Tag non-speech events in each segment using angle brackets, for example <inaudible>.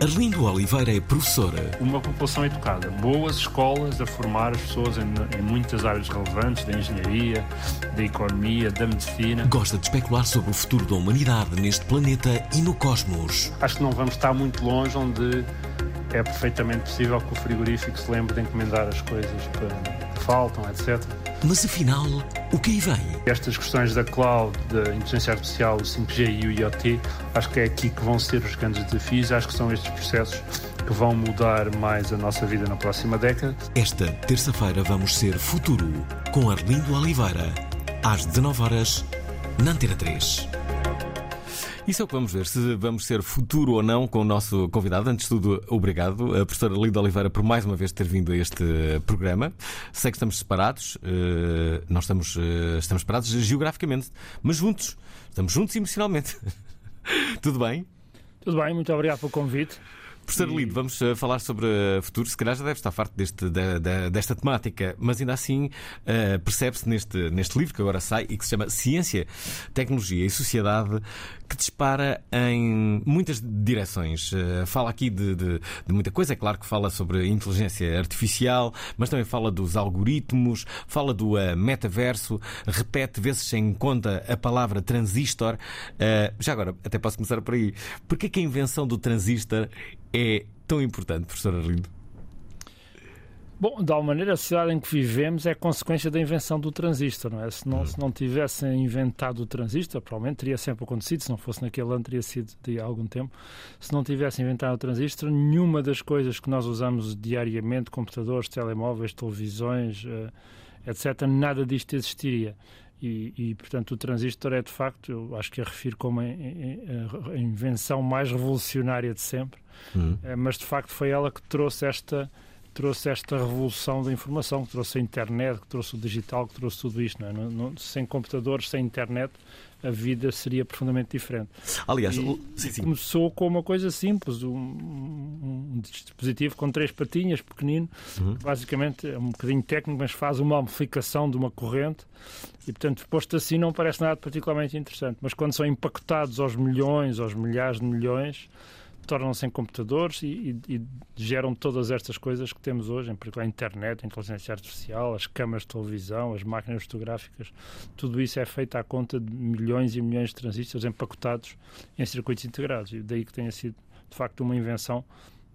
Arlindo Oliveira é professora. uma população educada, boas escolas a formar as pessoas em, em muitas áreas relevantes, da engenharia, da economia, da medicina. Gosta de especular sobre o futuro da humanidade neste planeta e no cosmos. Acho que não vamos estar muito longe onde é perfeitamente possível que o frigorífico se lembre de encomendar as coisas que faltam, etc. Mas afinal, o que aí vem? Estas questões da cloud, da inteligência artificial, o 5G e o IoT, acho que é aqui que vão ser os grandes desafios. Acho que são estes processos que vão mudar mais a nossa vida na próxima década. Esta terça-feira vamos ser Futuro com Arlindo Oliveira. Às 19 horas na Antena 3. Isso é o que vamos ver, se vamos ser futuro ou não com o nosso convidado. Antes de tudo, obrigado, a professora Lida Oliveira, por mais uma vez ter vindo a este programa. Sei que estamos separados, eh, nós estamos, eh, estamos separados geograficamente, mas juntos. Estamos juntos emocionalmente. <laughs> Tudo bem? Tudo bem, muito obrigado pelo convite. Professor Lido, vamos eh, falar sobre eh, futuro. Se calhar já deve estar farto deste, da- da- desta temática, mas ainda assim eh, percebe-se neste, neste livro que agora sai e que se chama Ciência, Tecnologia e Sociedade, que dispara em muitas direções. Eh, fala aqui de, de- de muita coisa, é claro que fala sobre inteligência artificial, mas também fala dos algoritmos, fala do eh, metaverso, repete vezes sem conta a palavra transistor. Já agora, até posso começar por aí. Porquê que a invenção do transistor é tão importante, professor Arlindo? Bom, de alguma maneira, a sociedade em que vivemos é consequência da invenção do transistor, não é? Se não, se não tivessem inventado o transistor, provavelmente teria sempre acontecido, se não fosse naquele ano, teria sido de algum tempo. Se não tivessem inventado o transistor, nenhuma das coisas que nós usamos diariamente, computadores, telemóveis, televisões, eh, etc., nada disto existiria. E, e, portanto, o transistor é, de facto, eu acho que a refiro como a, a- a invenção mais revolucionária de sempre, Eh, mas, de facto, foi ela que trouxe esta trouxe esta revolução da informação, que trouxe a internet, que trouxe o digital, que trouxe tudo isto. Não é? Não- não- sem computadores, sem internet, a vida seria profundamente diferente. Aliás, E- sim, sim. Começou com uma coisa simples, um, um- dispositivo com três patinhas, pequenino, Uhum. basicamente é um bocadinho técnico, mas faz uma amplificação de uma corrente e, portanto, posto assim não parece nada particularmente interessante. Mas quando são empacotados aos milhões, aos milhares de milhões, tornam-se em computadores e, e- e geram todas estas coisas que temos hoje, em particular a internet, a inteligência artificial, as câmaras de televisão, as máquinas fotográficas, tudo isso é feito à conta de milhões e milhões de transistores empacotados em circuitos integrados. E daí que tenha sido, de facto, uma invenção,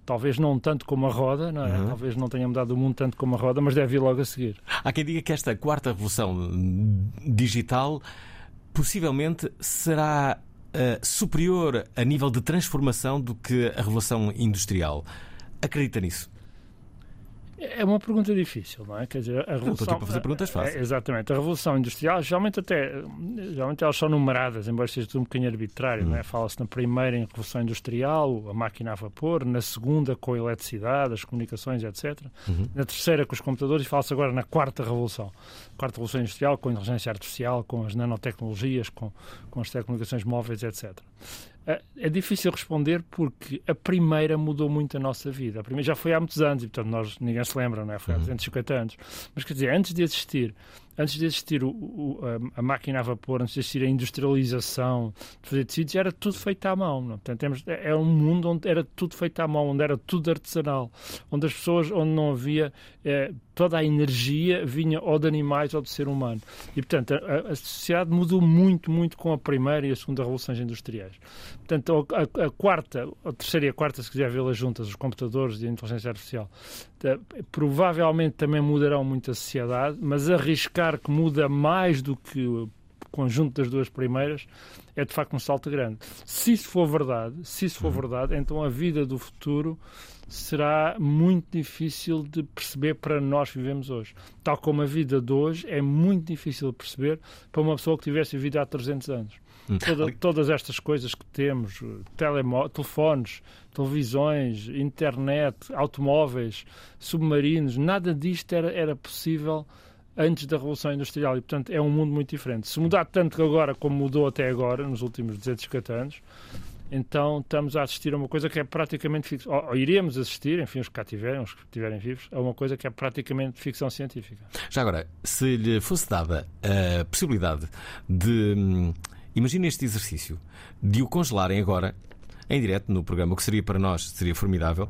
talvez não tanto como a roda, não é? Uhum. talvez não tenha mudado o mundo tanto como a roda, mas deve vir logo a seguir. Há quem diga que esta quarta revolução digital possivelmente será eh, superior a nível de transformação do que a revolução industrial. Acredita nisso? É uma pergunta difícil, não é? Quer dizer, a estou revolução... aqui para fazer perguntas fáceis. É, exatamente. A revolução industrial, geralmente até... Geralmente elas são numeradas, embora seja tudo um bocadinho arbitrário, Hum. não é? Fala-se na primeira em revolução industrial, a máquina a vapor, na segunda com a eletricidade, as comunicações, etc. Uhum. Na terceira com os computadores e fala-se agora na quarta revolução. Quarta revolução industrial com a inteligência artificial, com as nanotecnologias, com, com as telecomunicações móveis, etc. É é difícil responder porque a primeira mudou muito a nossa vida. A primeira já foi há muitos anos e, portanto, nós, ninguém se lembra, não é? Foi há 250 anos. Mas, quer dizer, antes de existir, antes de existir o, o- a, máquina a vapor, antes de existir a industrialização de fazer tecidos, era tudo feito à mão. Não? é? Portanto, temos, é um mundo onde era tudo feito à mão, onde era tudo artesanal, onde as pessoas, onde não havia eh, toda a energia vinha ou de animais ou do ser humano. E, portanto, a, a sociedade mudou muito, muito com a primeira e a segunda revoluções industriais. Portanto, a, a quarta, a terceira e a quarta, se quiser vê-las juntas, os computadores e a inteligência artificial, provavelmente também mudarão muito a sociedade, mas arriscar que muda mais do que o conjunto das duas primeiras é de facto um salto grande. Se isso for verdade, se isso for uhum. verdade, então a vida do futuro será muito difícil de perceber para nós que vivemos hoje. Tal como a vida de hoje é muito difícil de perceber para uma pessoa que tivesse vivido há 300 anos. Hum. Toda, todas estas coisas que temos, telefones, televisões, internet, automóveis, submarinos, nada disto era, era possível antes da Revolução Industrial e, portanto, é um mundo muito diferente. Se mudar tanto agora como mudou até agora, nos últimos 250 anos, então estamos a assistir a uma coisa que é praticamente ficção. Ou, ou iríamos assistir, enfim, os que cá tiverem, os que estiverem vivos, a uma coisa que é praticamente ficção científica. Já agora, se lhe fosse dada a possibilidade de. Imagine este exercício, de o congelarem agora, em direto no programa, o que seria para nós seria formidável,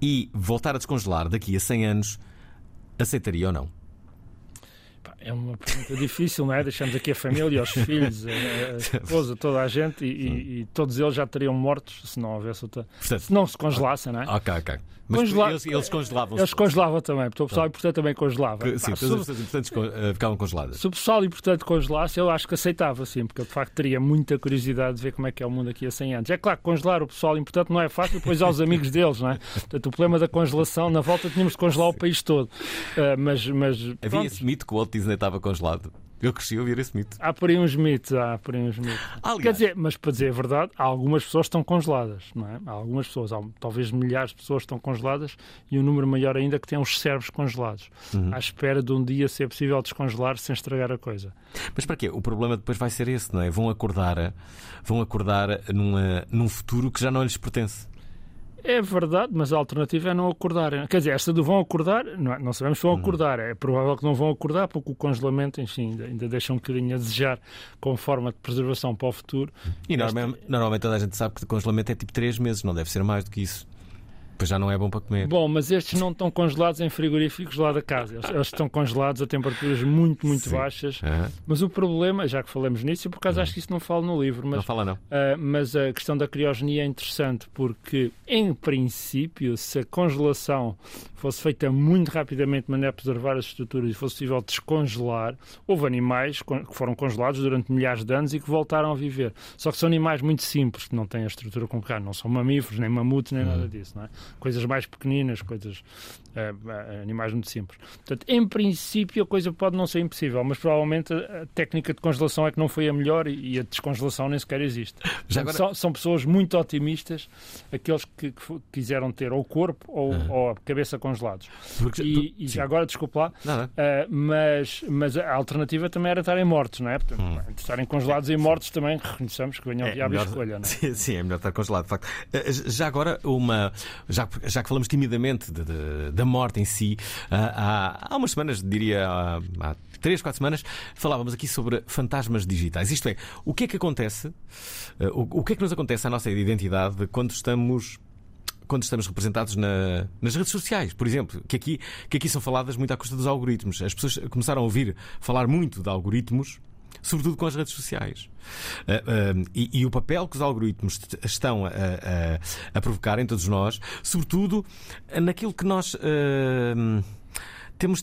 e voltar a descongelar daqui a 100 anos, aceitaria ou não? É uma pergunta difícil, não é? Deixamos aqui a família, os filhos, a, <laughs> esposa, toda a gente e, e, e, todos eles já teriam mortos se não houvesse outra. Portanto, se não se congelassem, não é? Ok, ok. Mas Congela... eles, eles congelavam. Eles congelavam também, porque o pessoal importante também congelava. Sim, Pá, todas as pessoas importantes uh, ficavam congeladas. Se o pessoal importante congelasse, eu acho que aceitava, sim, porque eu de facto teria muita curiosidade de ver como é que é o mundo aqui a 100 anos. É claro que congelar o pessoal importante não é fácil, depois aos amigos deles, não é? Portanto, o problema da congelação, na volta tínhamos de congelar o país todo. Uh, mas, mas, Havia esse mito que o Walt Disney estava congelado. Eu cresci a ouvir esse mito. Há por aí uns mitos, há por aí uns mitos. Aliás, Quer dizer, mas para dizer a verdade, há algumas pessoas que estão congeladas, não é? Há algumas pessoas, há, talvez milhares de pessoas que estão congeladas e um número maior ainda que têm os cérebros congelados, uhum. à espera de um dia ser possível descongelar sem estragar a coisa. Mas para quê? O problema depois vai ser esse, não é? Vão acordar, vão acordar numa, num futuro que já não lhes pertence. É verdade, mas a alternativa é não acordar. Quer dizer, esta do vão acordar, não, é, não sabemos se vão uhum. acordar. É provável que não vão acordar, porque o congelamento, enfim, ainda, ainda deixa um bocadinho a desejar como forma de preservação para o futuro. E normalmente, normalmente toda a gente sabe que o congelamento é tipo 3 meses, não deve ser mais do que isso. Pois já não é bom para comer. Bom, mas estes não estão congelados em frigoríficos lá da casa. Eles, eles estão congelados a temperaturas muito, muito Sim. baixas. Uhum. Mas o problema, já que falamos nisso, por acaso uhum. acho que isso não fala no livro. Mas, não fala, não. Uh, mas a questão da criogenia é interessante porque, em princípio, se a congelação fosse feita muito rapidamente de maneira a preservar as estruturas e fosse possível descongelar, houve animais que foram congelados durante milhares de anos e que voltaram a viver. Só que são animais muito simples, que não têm a estrutura com carne, não são mamíferos, nem mamutes, nem uhum. nada disso. Não é? Coisas mais pequeninas, coisas uh, animais muito simples. Portanto, em princípio, a coisa pode não ser impossível, mas provavelmente a técnica de congelação é que não foi a melhor e a descongelação nem sequer existe. Já agora... são, são, pessoas muito otimistas, aqueles que, que quiseram ter ou o corpo ou, uhum. ou a cabeça congelados. Porque, e, e já agora, desculpa lá, uh, mas, mas a alternativa também era estarem mortos, não é? Portanto, hum. estarem congelados e mortos também reconheçamos que venham é, diabo melhor, escolha, não é? <laughs> Sim, sim, é melhor estar congelado, de facto. Já agora, uma, já, já que falamos timidamente de, de, da morte em si, uh, há, há umas semanas, diria há, há três, quatro semanas, falávamos aqui sobre fantasmas digitais. Isto é, o que é que acontece, o, o que é que nos acontece à nossa identidade quando estamos quando estamos representados na, nas redes sociais, por exemplo, que aqui, que aqui são faladas muito à custa dos algoritmos. As pessoas começaram a ouvir falar muito de algoritmos, sobretudo com as redes sociais. Uh, uh, e, e, o papel que os algoritmos estão a, a, a, provocar em todos nós, sobretudo naquilo que nós. Uh, temos,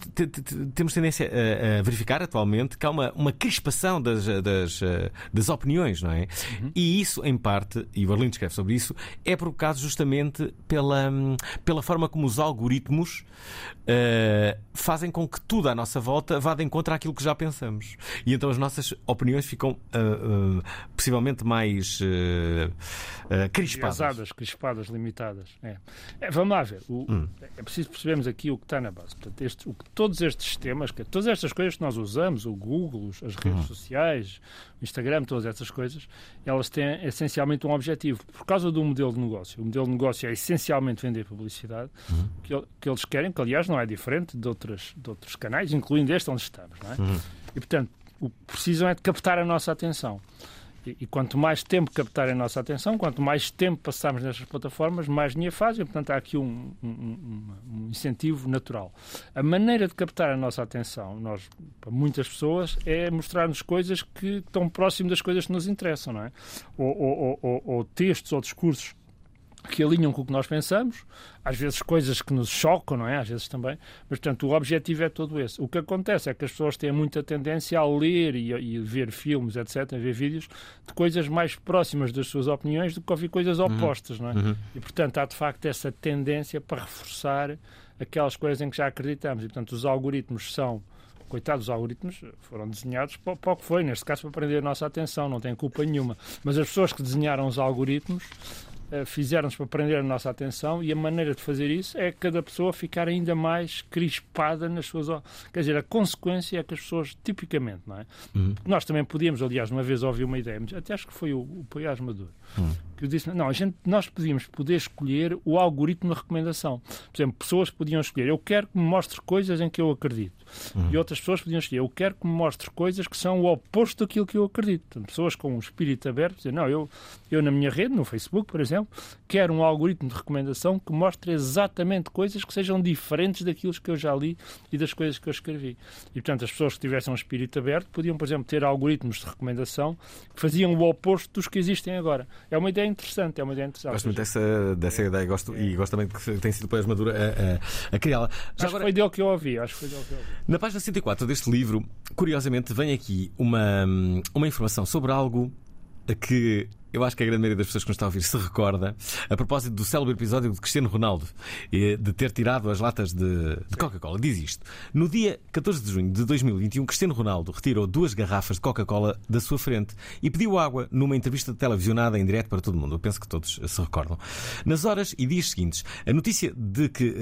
temos tendência a, a, verificar atualmente que há uma, uma crispação das, das, das opiniões, não é? Uhum. E isso, em parte, e o Arlindo escreve sobre isso, é provocado justamente pela, pela forma como os algoritmos uh, fazem com que tudo à nossa volta vá de encontro àquilo que já pensamos. E então as nossas opiniões ficam uh, uh, possivelmente mais crispadas. Pesadas, crispadas, limitadas. É. É, vamos lá ver. O, hum. É preciso percebermos aqui o que está na base. Portanto, este, o, todos estes sistemas, que, todas estas coisas que nós usamos, o Google, as redes hum. sociais, o Instagram, todas essas coisas, elas têm essencialmente um objetivo. Por causa do modelo de negócio. O modelo de negócio é essencialmente vender publicidade, hum. que, que eles querem, que aliás não é diferente de, outras, de outros canais, incluindo este onde estamos. Não é? Uhum. E, portanto, o que precisam é de captar a nossa atenção. E, quanto mais tempo captarem a nossa atenção, quanto mais tempo passarmos nestas plataformas, mais dinheiro fazem. Portanto, há aqui um, um, um, incentivo natural. A maneira de captar a nossa atenção, nós, para muitas pessoas, é mostrar-nos coisas que estão próximas das coisas que nos interessam, não é? Ou, ou, ou, ou textos ou discursos que alinham com o que nós pensamos, às vezes coisas que nos chocam, não é? Às vezes também. Mas, portanto, o objetivo é todo esse. O que acontece é que as pessoas têm muita tendência a ler e, e ver filmes, etc., a ver vídeos de coisas mais próximas das suas opiniões do que ouvir coisas uhum. opostas, não é? Uhum. E, portanto, há de facto essa tendência para reforçar aquelas coisas em que já acreditamos. E, portanto, os algoritmos são coitados, os algoritmos foram desenhados para, para o que foi, neste caso para prender a nossa atenção, não tem culpa nenhuma. Mas as pessoas que desenharam os algoritmos eh, fizeram-nos para prender a nossa atenção e a maneira de fazer isso é cada pessoa ficar ainda mais crispada nas suas. Quer dizer, a consequência é que as pessoas, tipicamente, não é? Uhum. Nós também podíamos, aliás, uma vez ouvi uma ideia, até acho que foi o, o Poiás Maduro, uhum que disse, não, a gente, nós podíamos poder escolher o algoritmo de recomendação. Por exemplo, pessoas podiam escolher, eu quero que me mostre coisas em que eu acredito. Uhum. E outras pessoas podiam escolher, eu quero que me mostre coisas que são o oposto daquilo que eu acredito. Pessoas com um espírito aberto dizem, não, eu, eu na minha rede, no Facebook, por exemplo, quero um algoritmo de recomendação que mostre exatamente coisas que sejam diferentes daquilo que eu já li e das coisas que eu escrevi. E, portanto, as pessoas que tivessem um espírito aberto podiam, por exemplo, ter algoritmos de recomendação que faziam o oposto dos que existem agora. É uma ideia interessante, é uma ideia interessante. Gosto muito dessa, dessa ideia gosto, e gosto também que tem sido depois Madura a, a, a criá-la. Acho agora... que foi dele que eu ouvi. Acho que foi dele que eu ouvi. Na página 104 deste livro, curiosamente, vem aqui uma, uma informação sobre algo que eu acho que a grande maioria das pessoas que nos está a ouvir se recorda, a propósito do célebre episódio de Cristiano Ronaldo, de ter tirado as latas de, de Coca-Cola. Diz isto. No dia 14 de junho de 2021, Cristiano Ronaldo retirou duas garrafas de Coca-Cola da sua frente e pediu água numa entrevista televisionada em direto para todo mundo. Eu penso que todos se recordam. Nas horas e dias seguintes, a notícia de que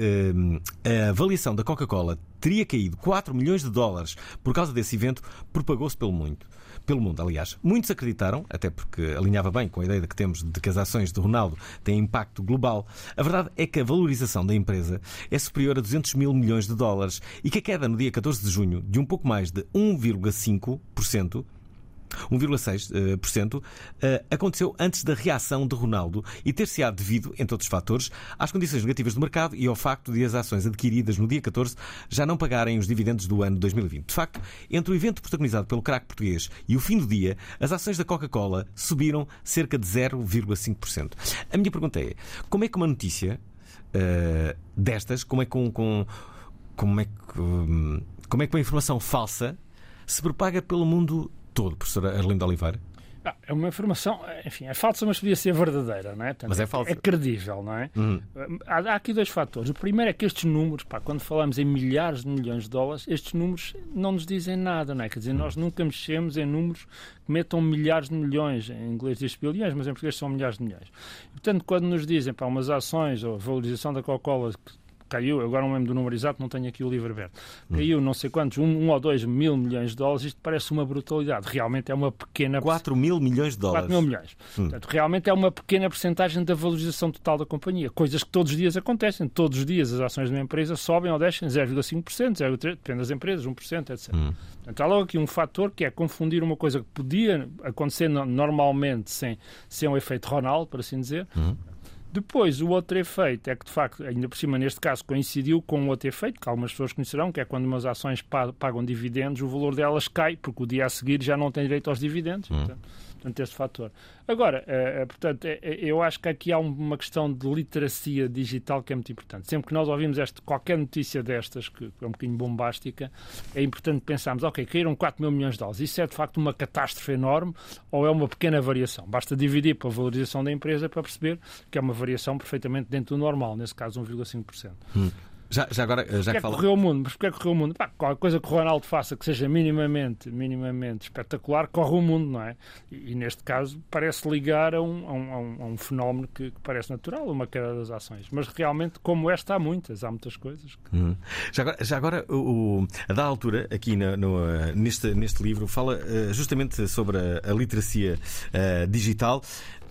eh, a avaliação da Coca-Cola teria caído 4 milhões de dólares por causa desse evento propagou-se pelo muito pelo mundo, aliás. Muitos acreditaram, até porque alinhava bem com a ideia de que temos de que as ações de Ronaldo têm impacto global. A verdade é que a valorização da empresa é superior a 200 mil milhões de dólares e que a queda no dia 14 de junho de um pouco mais de 1,5% 1,6%, eh, aconteceu antes da reação de Ronaldo e ter-se-á devido, entre outros fatores, às condições negativas do mercado e ao facto de as ações adquiridas no dia 14 já não pagarem os dividendos do ano 2020. De facto, entre o evento protagonizado pelo craque português e o fim do dia, as ações da Coca-Cola subiram cerca de 0,5%. A minha pergunta é: como é que uma notícia uh, destas, como é com, com como é que, hum, como é que uma informação falsa se propaga pelo mundo todo, professora Arlindo Oliveira? Ah, é uma informação, enfim, é falsa, mas podia ser verdadeira, não é? Portanto, mas é falsa. É credível, não é? Uhum. Há, há, aqui dois fatores. O primeiro é que estes números, pá, quando falamos em milhares de milhões de dólares, estes números não nos dizem nada, não é? Quer dizer, nós nunca mexemos em números que metam milhares de milhões, em inglês diz bilhões, mas em português são milhares de milhões. portanto, quando nos dizem, pá, umas ações ou a valorização da Coca-Cola caiu, agora não lembro do número exato, não tenho aqui o livro aberto, caiu não sei quantos, um, um, ou dois mil milhões de dólares, isto parece uma brutalidade. Realmente é uma pequena. 4 mil milhões de dólares. 4 mil milhões. Hum. Portanto, realmente é uma pequena porcentagem da valorização total da companhia. Coisas que todos os dias acontecem. Todos os dias as ações de uma empresa sobem ou descem 0,5%, 0,3%, depende das empresas, 1%, etc. Hum. Portanto, há logo aqui um fator que é confundir uma coisa que podia acontecer normalmente sem, sem um efeito Ronaldo, por assim dizer, hum. Depois, o outro efeito é que, de facto, ainda por cima, neste caso, coincidiu com outro efeito, que algumas pessoas conhecerão, que é quando umas ações pagam dividendos, o valor delas cai, porque o dia a seguir já não tem direito aos dividendos. Hum. Portanto, Portanto, este fator. Agora, uh, portanto, uh, eu acho que aqui há uma questão de literacia digital que é muito importante. Sempre que nós ouvimos este, qualquer notícia destas, que é um bocadinho bombástica, é importante pensarmos, ok, caíram 4 mil milhões de dólares. Isso é, de facto, uma catástrofe enorme ou é uma pequena variação? Basta dividir pela valorização da empresa para perceber que é uma variação perfeitamente dentro do normal, nesse caso 1,5%. Hum. Já, já agora, já que é fala... correu o mundo, mas porquê é que correu o mundo? Pá, qualquer coisa que o Ronaldo faça que seja minimamente, minimamente espetacular, corre o mundo, não é? E, e neste caso parece ligar a um, a um, a um fenómeno que, que, parece natural, uma queda das ações. Mas realmente, como esta, há muitas, há muitas coisas. Que... Uhum. Já agora, já agora o, a da altura, aqui no, no, neste, neste livro, fala uh, justamente sobre a, a literacia uh, digital.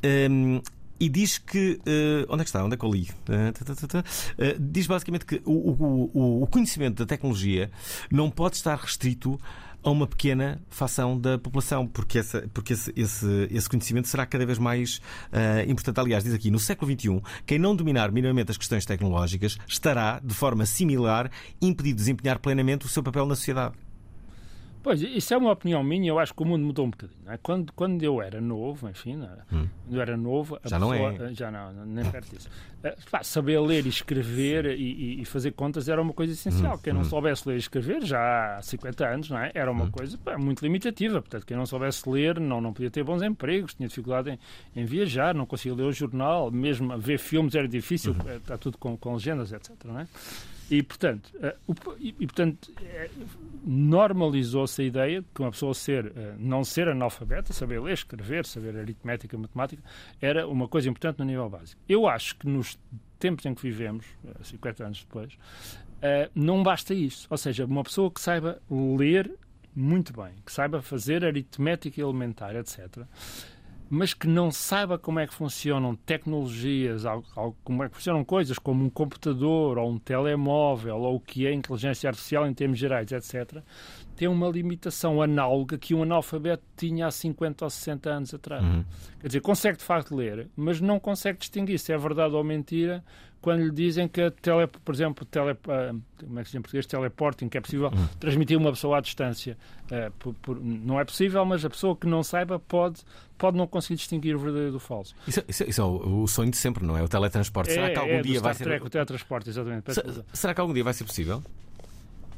Um, e diz que. Uh, onde é que está? Onde é que eu li? Uh, diz basicamente que o, o, o conhecimento da tecnologia não pode estar restrito a uma pequena fação da população, porque, essa, porque esse, esse, esse conhecimento será cada vez mais uh, importante. Aliás, diz aqui, no século XXI, quem não dominar minimamente as questões tecnológicas estará, de forma similar, impedido de desempenhar plenamente o seu papel na sociedade. Pois, isso é uma opinião minha, eu acho que o mundo mudou um bocadinho. É? Quando, quando eu era novo, enfim, hum. quando eu era novo, já pessoa, não é. Já não, nem perto disso. Eh, saber ler e escrever e, e, fazer contas era uma coisa essencial. Hum. Quem não hum. soubesse ler e escrever, já há 50 anos, não é? era uma hum. coisa pá, muito limitativa. Portanto, quem não soubesse ler não, não podia ter bons empregos, tinha dificuldade em, em viajar, não conseguia ler o jornal, mesmo ver filmes era difícil, hum. está tudo com, com legendas, etc. Não é? E, portanto, uh, e, portanto uh, normalizou-se a ideia de que uma pessoa ser, uh, não ser analfabeta, saber ler, escrever, saber aritmética, matemática, era uma coisa importante no nível básico. Eu acho que nos tempos em que vivemos, 50 anos depois, não basta isso. Ou seja, uma pessoa que saiba ler muito bem, que saiba fazer aritmética elementar, etc., mas que não saiba como é que funcionam tecnologias, como é que funcionam coisas como um computador ou um telemóvel ou o que é inteligência artificial em termos gerais, etc., tem uma limitação análoga que um analfabeto tinha há 50 ou 60 anos atrás. Uhum. Quer dizer, consegue de facto ler, mas não consegue distinguir se é verdade ou mentira quando lhe dizem que, tele, por exemplo, tele, uh, como é que se diz em português, teleporting, que é possível uhum. transmitir uma pessoa à distância. Uh, por, por, não é possível, mas a pessoa que não saiba pode, pode não conseguir distinguir o verdadeiro do falso. Isso, isso, isso é o, o, sonho de sempre, não é? O teletransporte. É, será que algum é, dia vai ser. Trek, o teletransporte, exatamente. será que algum dia vai ser possível?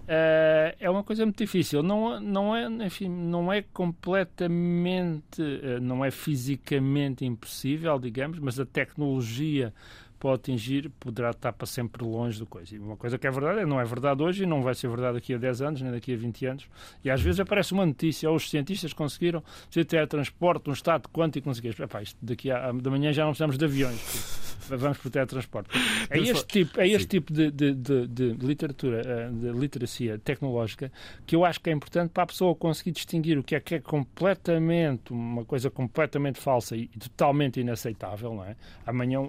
Uh, é uma coisa muito difícil. Não, não, é, enfim, não é completamente, uh, não é fisicamente impossível, digamos, mas a tecnologia pode atingir, poderá estar para sempre longe do coisa. E uma coisa que é verdade, não é verdade hoje e não vai ser verdade daqui a 10 anos, nem daqui a 20 anos. E às vezes aparece uma notícia, ou os cientistas conseguiram fazer teletransporte, um estado quântico, não sei o quê. Epá, isto daqui a, da manhã já não precisamos de aviões <laughs> vamos para o teletransporte. É este tipo, é este tipo de, de, de, de, literatura, eh, de literacia tecnológica, que eu acho que é importante para a pessoa conseguir distinguir o que é que é completamente, uma coisa completamente falsa e totalmente inaceitável, não é? Amanhã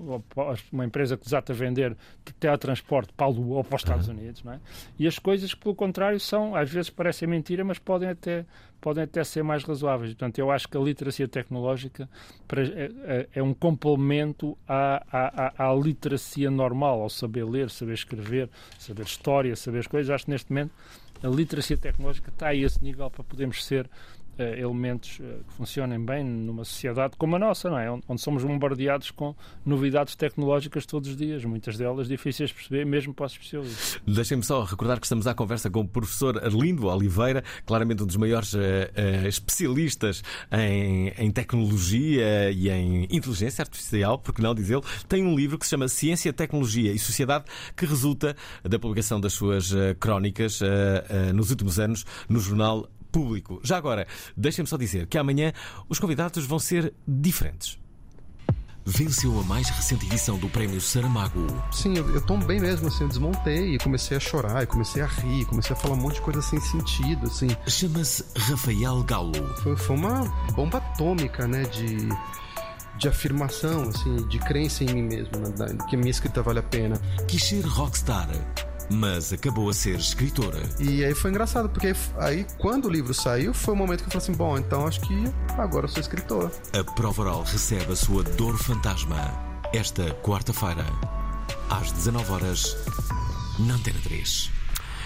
uma empresa que desata a vender teletransporte para a Lua ou para os Estados Unidos, não é? E as coisas que, pelo contrário, são, às vezes parecem mentira, mas podem até podem até ser mais razoáveis. Portanto, eu acho que a literacia tecnológica é, é, é um complemento à, à, à, literacia normal, ao saber ler, saber escrever, saber história, saber as coisas. Acho que neste momento a literacia tecnológica está a esse nível para podermos ser elementos uh, que funcionem bem numa sociedade como a nossa, não é? Onde somos bombardeados com novidades tecnológicas todos os dias, muitas delas difíceis de perceber, mesmo para os especialistas. Deixem-me só recordar que estamos à conversa com o professor Arlindo Oliveira, claramente um dos maiores uh, especialistas em, em tecnologia e em inteligência artificial, porque não diz ele, tem um livro que se chama Ciência, Tecnologia e Sociedade, que resulta da publicação das suas crónicas nos últimos anos no jornal público. Já agora, deixem-me só dizer que amanhã os convidados vão ser diferentes. Venceu a mais recente edição do Prémio Saramago. Sim, eu, eu tombei mesmo, assim, eu desmontei e comecei a chorar, e comecei a rir, comecei a falar um monte de coisa sem sentido, assim. Chama-se Rafael Galo. Foi, foi uma bomba atômica, né, de de afirmação, assim, de crença em mim mesmo, né, que a minha escrita vale a pena. Quis ser rockstar mas acabou a ser escritora. E aí foi engraçado, porque aí, quando o livro saiu, foi o momento que eu falei assim: bom, então acho que agora eu sou escritora. A prova oral recebe a sua dor fantasma esta quarta-feira, às 19 horas na Antena 3.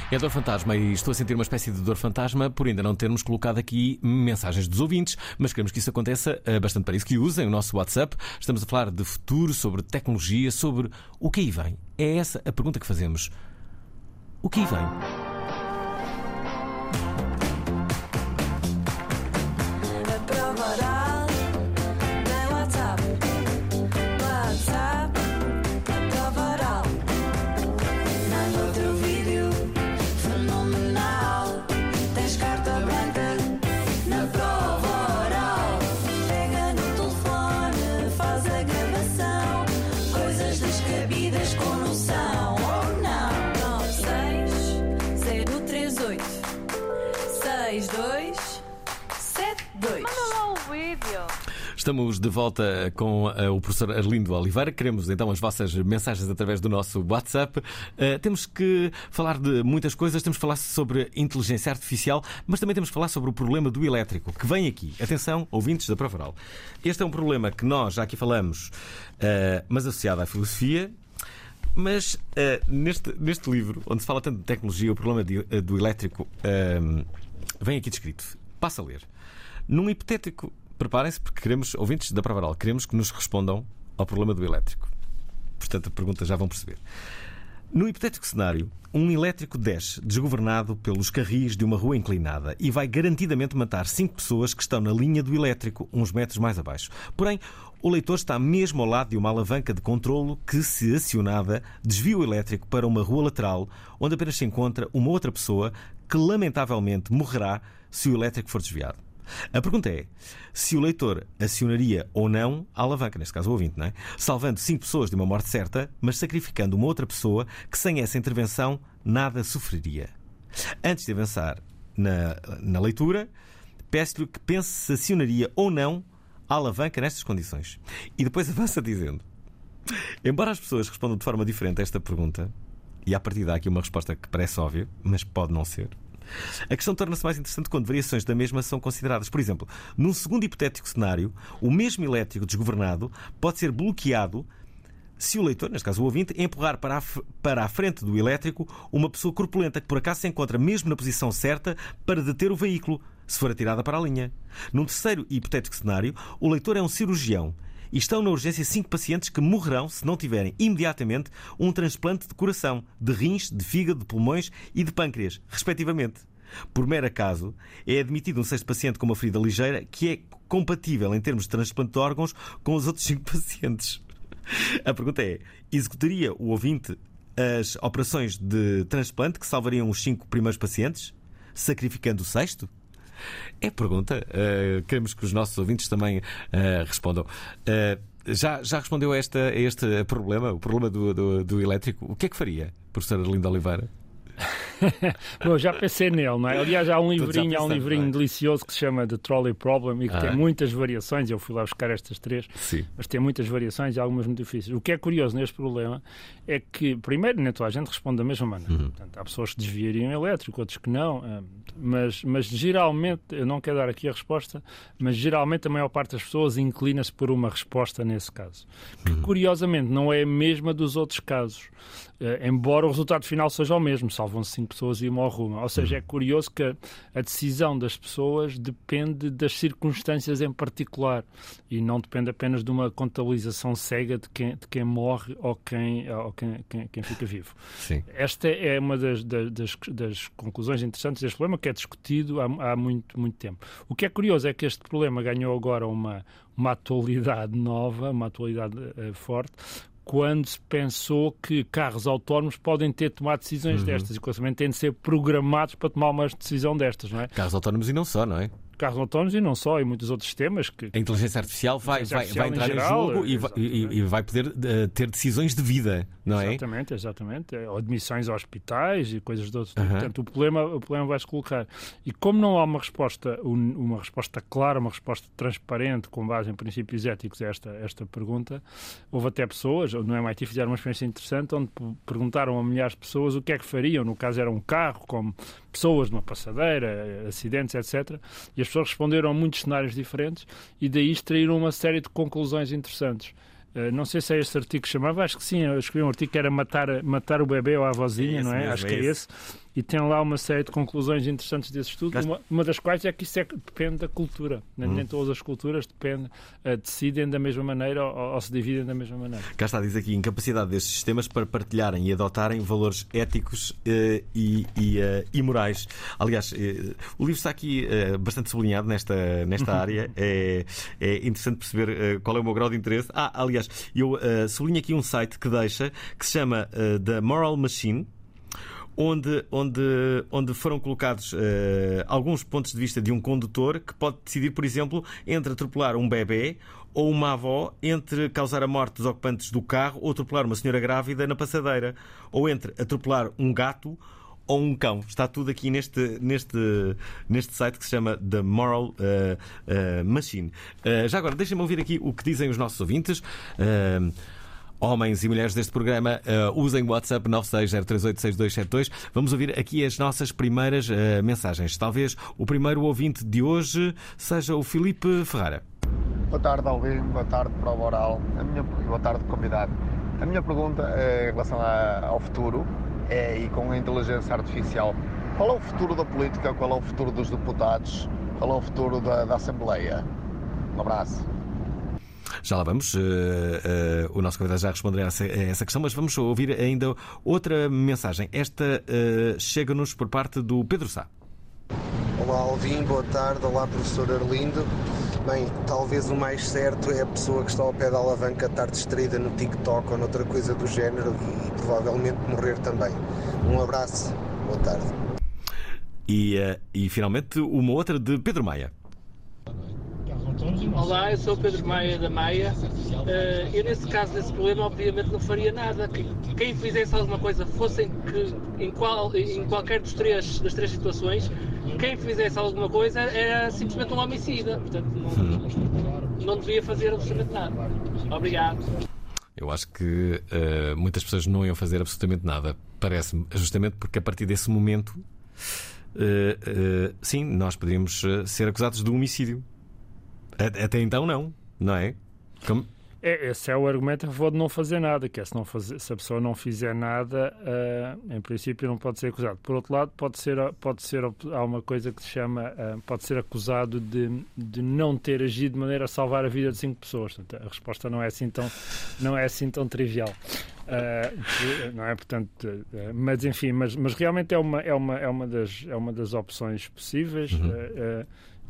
É dor fantasma e estou a sentir uma espécie de dor fantasma por ainda não termos colocado aqui mensagens dos ouvintes, mas queremos que isso aconteça eh, bastante para isso, que usem o nosso WhatsApp. Estamos a falar de futuro, sobre tecnologia, sobre o que aí vem. É essa a pergunta que fazemos. O que vem? Estamos de volta com uh, o professor Arlindo Oliveira. Queremos então as vossas mensagens através do nosso WhatsApp. Uh, temos que falar de muitas coisas. Temos que falar sobre inteligência artificial, mas também temos que falar sobre o problema do elétrico, que vem aqui. Atenção, ouvintes da Provaral. Este é um problema que nós já aqui falamos, uh, mas associado à filosofia. Mas neste, neste livro, onde se fala tanto de tecnologia, o problema de, do elétrico vem aqui descrito. Passa a ler. Num hipotético preparem-se porque queremos, ouvintes da Prova Oral, queremos que nos respondam ao problema do elétrico. Portanto, a pergunta já vão perceber. No hipotético cenário, um elétrico desce desgovernado pelos carris de uma rua inclinada e vai garantidamente matar cinco pessoas que estão na linha do elétrico, uns metros mais abaixo. Porém, o leitor está mesmo ao lado de uma alavanca de controlo que, se acionada, desvia o elétrico para uma rua lateral, onde apenas se encontra uma outra pessoa que, lamentavelmente, morrerá se o elétrico for desviado. A pergunta é se o leitor acionaria ou não a alavanca, neste caso o ouvinte, não é? salvando cinco pessoas de uma morte certa, mas sacrificando uma outra pessoa que sem essa intervenção nada sofreria. Antes de avançar na, na leitura, peço-lhe que pense se acionaria ou não a alavanca nestas condições. E depois <laughs> avança dizendo: Embora as pessoas respondam de forma diferente a esta pergunta, e a partir daqui uma resposta que parece óbvia, mas pode não ser. A questão torna-se mais interessante quando variações da mesma são consideradas. Por exemplo, num segundo hipotético cenário, o mesmo elétrico desgovernado pode ser bloqueado se o leitor, neste caso o ouvinte, empurrar para a, para a frente do elétrico uma pessoa corpulenta que por acaso se encontra mesmo na posição certa para deter o veículo, se for atirada para a linha. Num terceiro hipotético cenário, o leitor é um cirurgião e estão na urgência cinco pacientes que morrerão se não tiverem imediatamente um transplante de coração, de rins, de fígado, de pulmões e de pâncreas, respectivamente. Por mero acaso, é admitido um sexto paciente com uma ferida ligeira que é compatível em termos de transplante de órgãos com os outros cinco <laughs> pacientes. A pergunta é: executaria o ouvinte as operações de transplante que salvariam os cinco primeiros pacientes, sacrificando o sexto? É pergunta. Uh, queremos que os nossos ouvintes também uh, respondam. Uh, já, já respondeu a, esta, a este problema, o problema do, do, do elétrico? O que é que faria, professora Linda Oliveira? <laughs> Bom, já pensei nele, não é? Aliás, há um livrinho, há um livrinho é? delicioso que se chama The Trolley Problem e que ah. tem muitas variações. Eu fui lá buscar estas três, Sim. mas tem muitas variações e algumas muito difíceis. O que é curioso neste problema é que, primeiro, nem toda a gente responde da mesma maneira. Uhum. Portanto, há pessoas que desviariam elétrico, outros que não. Eh, mas, mas geralmente, eu não quero dar aqui a resposta, mas geralmente a maior parte das pessoas inclina-se por uma resposta nesse caso. Que, uhum. curiosamente, não é a mesma dos outros casos. Uh, embora o resultado final seja o mesmo, salvam-se cinco pessoas e morre uma. Ou seja, é curioso que a decisão das pessoas depende das circunstâncias em particular e não depende apenas de uma contabilização cega de quem, de quem morre ou quem, ou quem, quem, quem fica vivo. Sim. Esta é uma das, das, das, conclusões interessantes deste problema que é discutido há, há muito, muito tempo. O que é curioso é que este problema ganhou agora uma, uma atualidade nova, uma atualidade uh, forte, quando se pensou que carros autónomos podem ter tomado decisões uhum. destas e, consequentemente, têm de ser programados para tomar uma decisão destas, não é? Carros autónomos e não só, não é? Carros autónomos e não só, e muitos outros temas. Que, a inteligência artificial vai, inteligência vai, vai entrar em, jogo e, e, e, vai poder uh, ter decisões de vida, não é? Exatamente, exatamente. Ou admissões a hospitais e coisas de outro tipo. Portanto, o problema, o problema vai-se colocar. E como não há uma resposta, uma resposta clara, uma resposta transparente, com base em princípios éticos a esta, esta pergunta, houve até pessoas, no MIT fizeram uma experiência interessante, onde perguntaram a milhares de pessoas o que é que fariam. No caso era um carro, como pessoas numa passadeira, acidentes, etc. E as pessoas responderam a muitos cenários diferentes e daí extraíram uma série de conclusões interessantes. Uh, não sei se é este artigo que chamava, acho que sim, eu escrevi um artigo que era matar, matar o bebê ou a avózinha, é não é? Acho que é esse. esse e tem lá uma série de conclusões interessantes desse estudo, uma, uma, das quais é que isso é, depende da cultura. Nem, hum. nem todas as culturas dependem, uh, decidem da mesma maneira ou, ou, se dividem da mesma maneira. Cá está, diz aqui, incapacidade destes sistemas para partilharem e adotarem valores éticos uh, e, e, uh, e, morais. Aliás, o livro está aqui bastante sublinhado nesta, nesta <laughs> área. É, é interessante perceber qual é o meu grau de interesse. Ah, aliás, eu sublinho aqui um site que deixa, que se chama The Moral Machine onde, onde, onde foram colocados uh, alguns pontos de vista de um condutor que pode decidir, por exemplo, entre atropelar um bebê ou uma avó, entre causar a morte dos ocupantes do carro ou atropelar uma senhora grávida na passadeira, ou entre atropelar um gato ou um cão. Está tudo aqui neste, neste, neste site que se chama The Moral uh, uh, Machine. Já agora, deixem-me ouvir aqui o que dizem os nossos ouvintes. Homens e mulheres deste programa, usem o WhatsApp 960386272. Vamos ouvir aqui as nossas primeiras mensagens. Talvez o primeiro ouvinte de hoje seja o Filipe Ferrara. Boa tarde, Alvin. Boa tarde, Prova Oral. A minha... Boa tarde, convidado. A minha pergunta é em relação ao futuro é, e com a inteligência artificial. Qual é o futuro da política? Qual é o futuro dos deputados? Qual é o futuro da, da Assembleia? Um abraço. Já lá vamos. Uh, uh, o nosso convidado já responderá a essa, a essa, questão, mas vamos ouvir ainda outra mensagem. Esta uh, chega-nos por parte do Pedro Sá. Olá, Alvin. Boa tarde. Olá, professor Arlindo. Bem, talvez o mais certo é a pessoa que está ao pé da alavanca estar distraída no TikTok ou noutra coisa do género e provavelmente morrer também. Um abraço, boa tarde. E, e finalmente uma outra de Pedro Maia. Olá, eu sou o Pedro Maia da Maia. Uh, eu, nesse caso, desse problema, obviamente não faria nada. Quem fizesse alguma coisa, fosse que, em, qual, em qualquer dos três, das três situações, quem fizesse alguma coisa era simplesmente um homicida. Portanto, não, não devia fazer absolutamente nada. Obrigado. Eu acho que uh, muitas pessoas não iam fazer absolutamente nada. Parece-me, justamente porque a partir desse momento, uh, uh, sim, nós poderíamos ser acusados de homicídio. Até então, não, não é? Como... É, esse é o argumento a favor de não fazer nada, que é se, não fazer, se a pessoa não fizer nada, uh, em princípio não pode ser acusado. Por outro lado, pode ser, pode ser há uma coisa que se chama, uh, pode ser acusado de, de não ter agido de maneira a salvar a vida de cinco pessoas. Portanto, a resposta não é assim tão, não é assim tão trivial. Uh, não é portanto mas enfim mas, mas realmente é uma é uma é uma das é uma das opções possíveis uhum.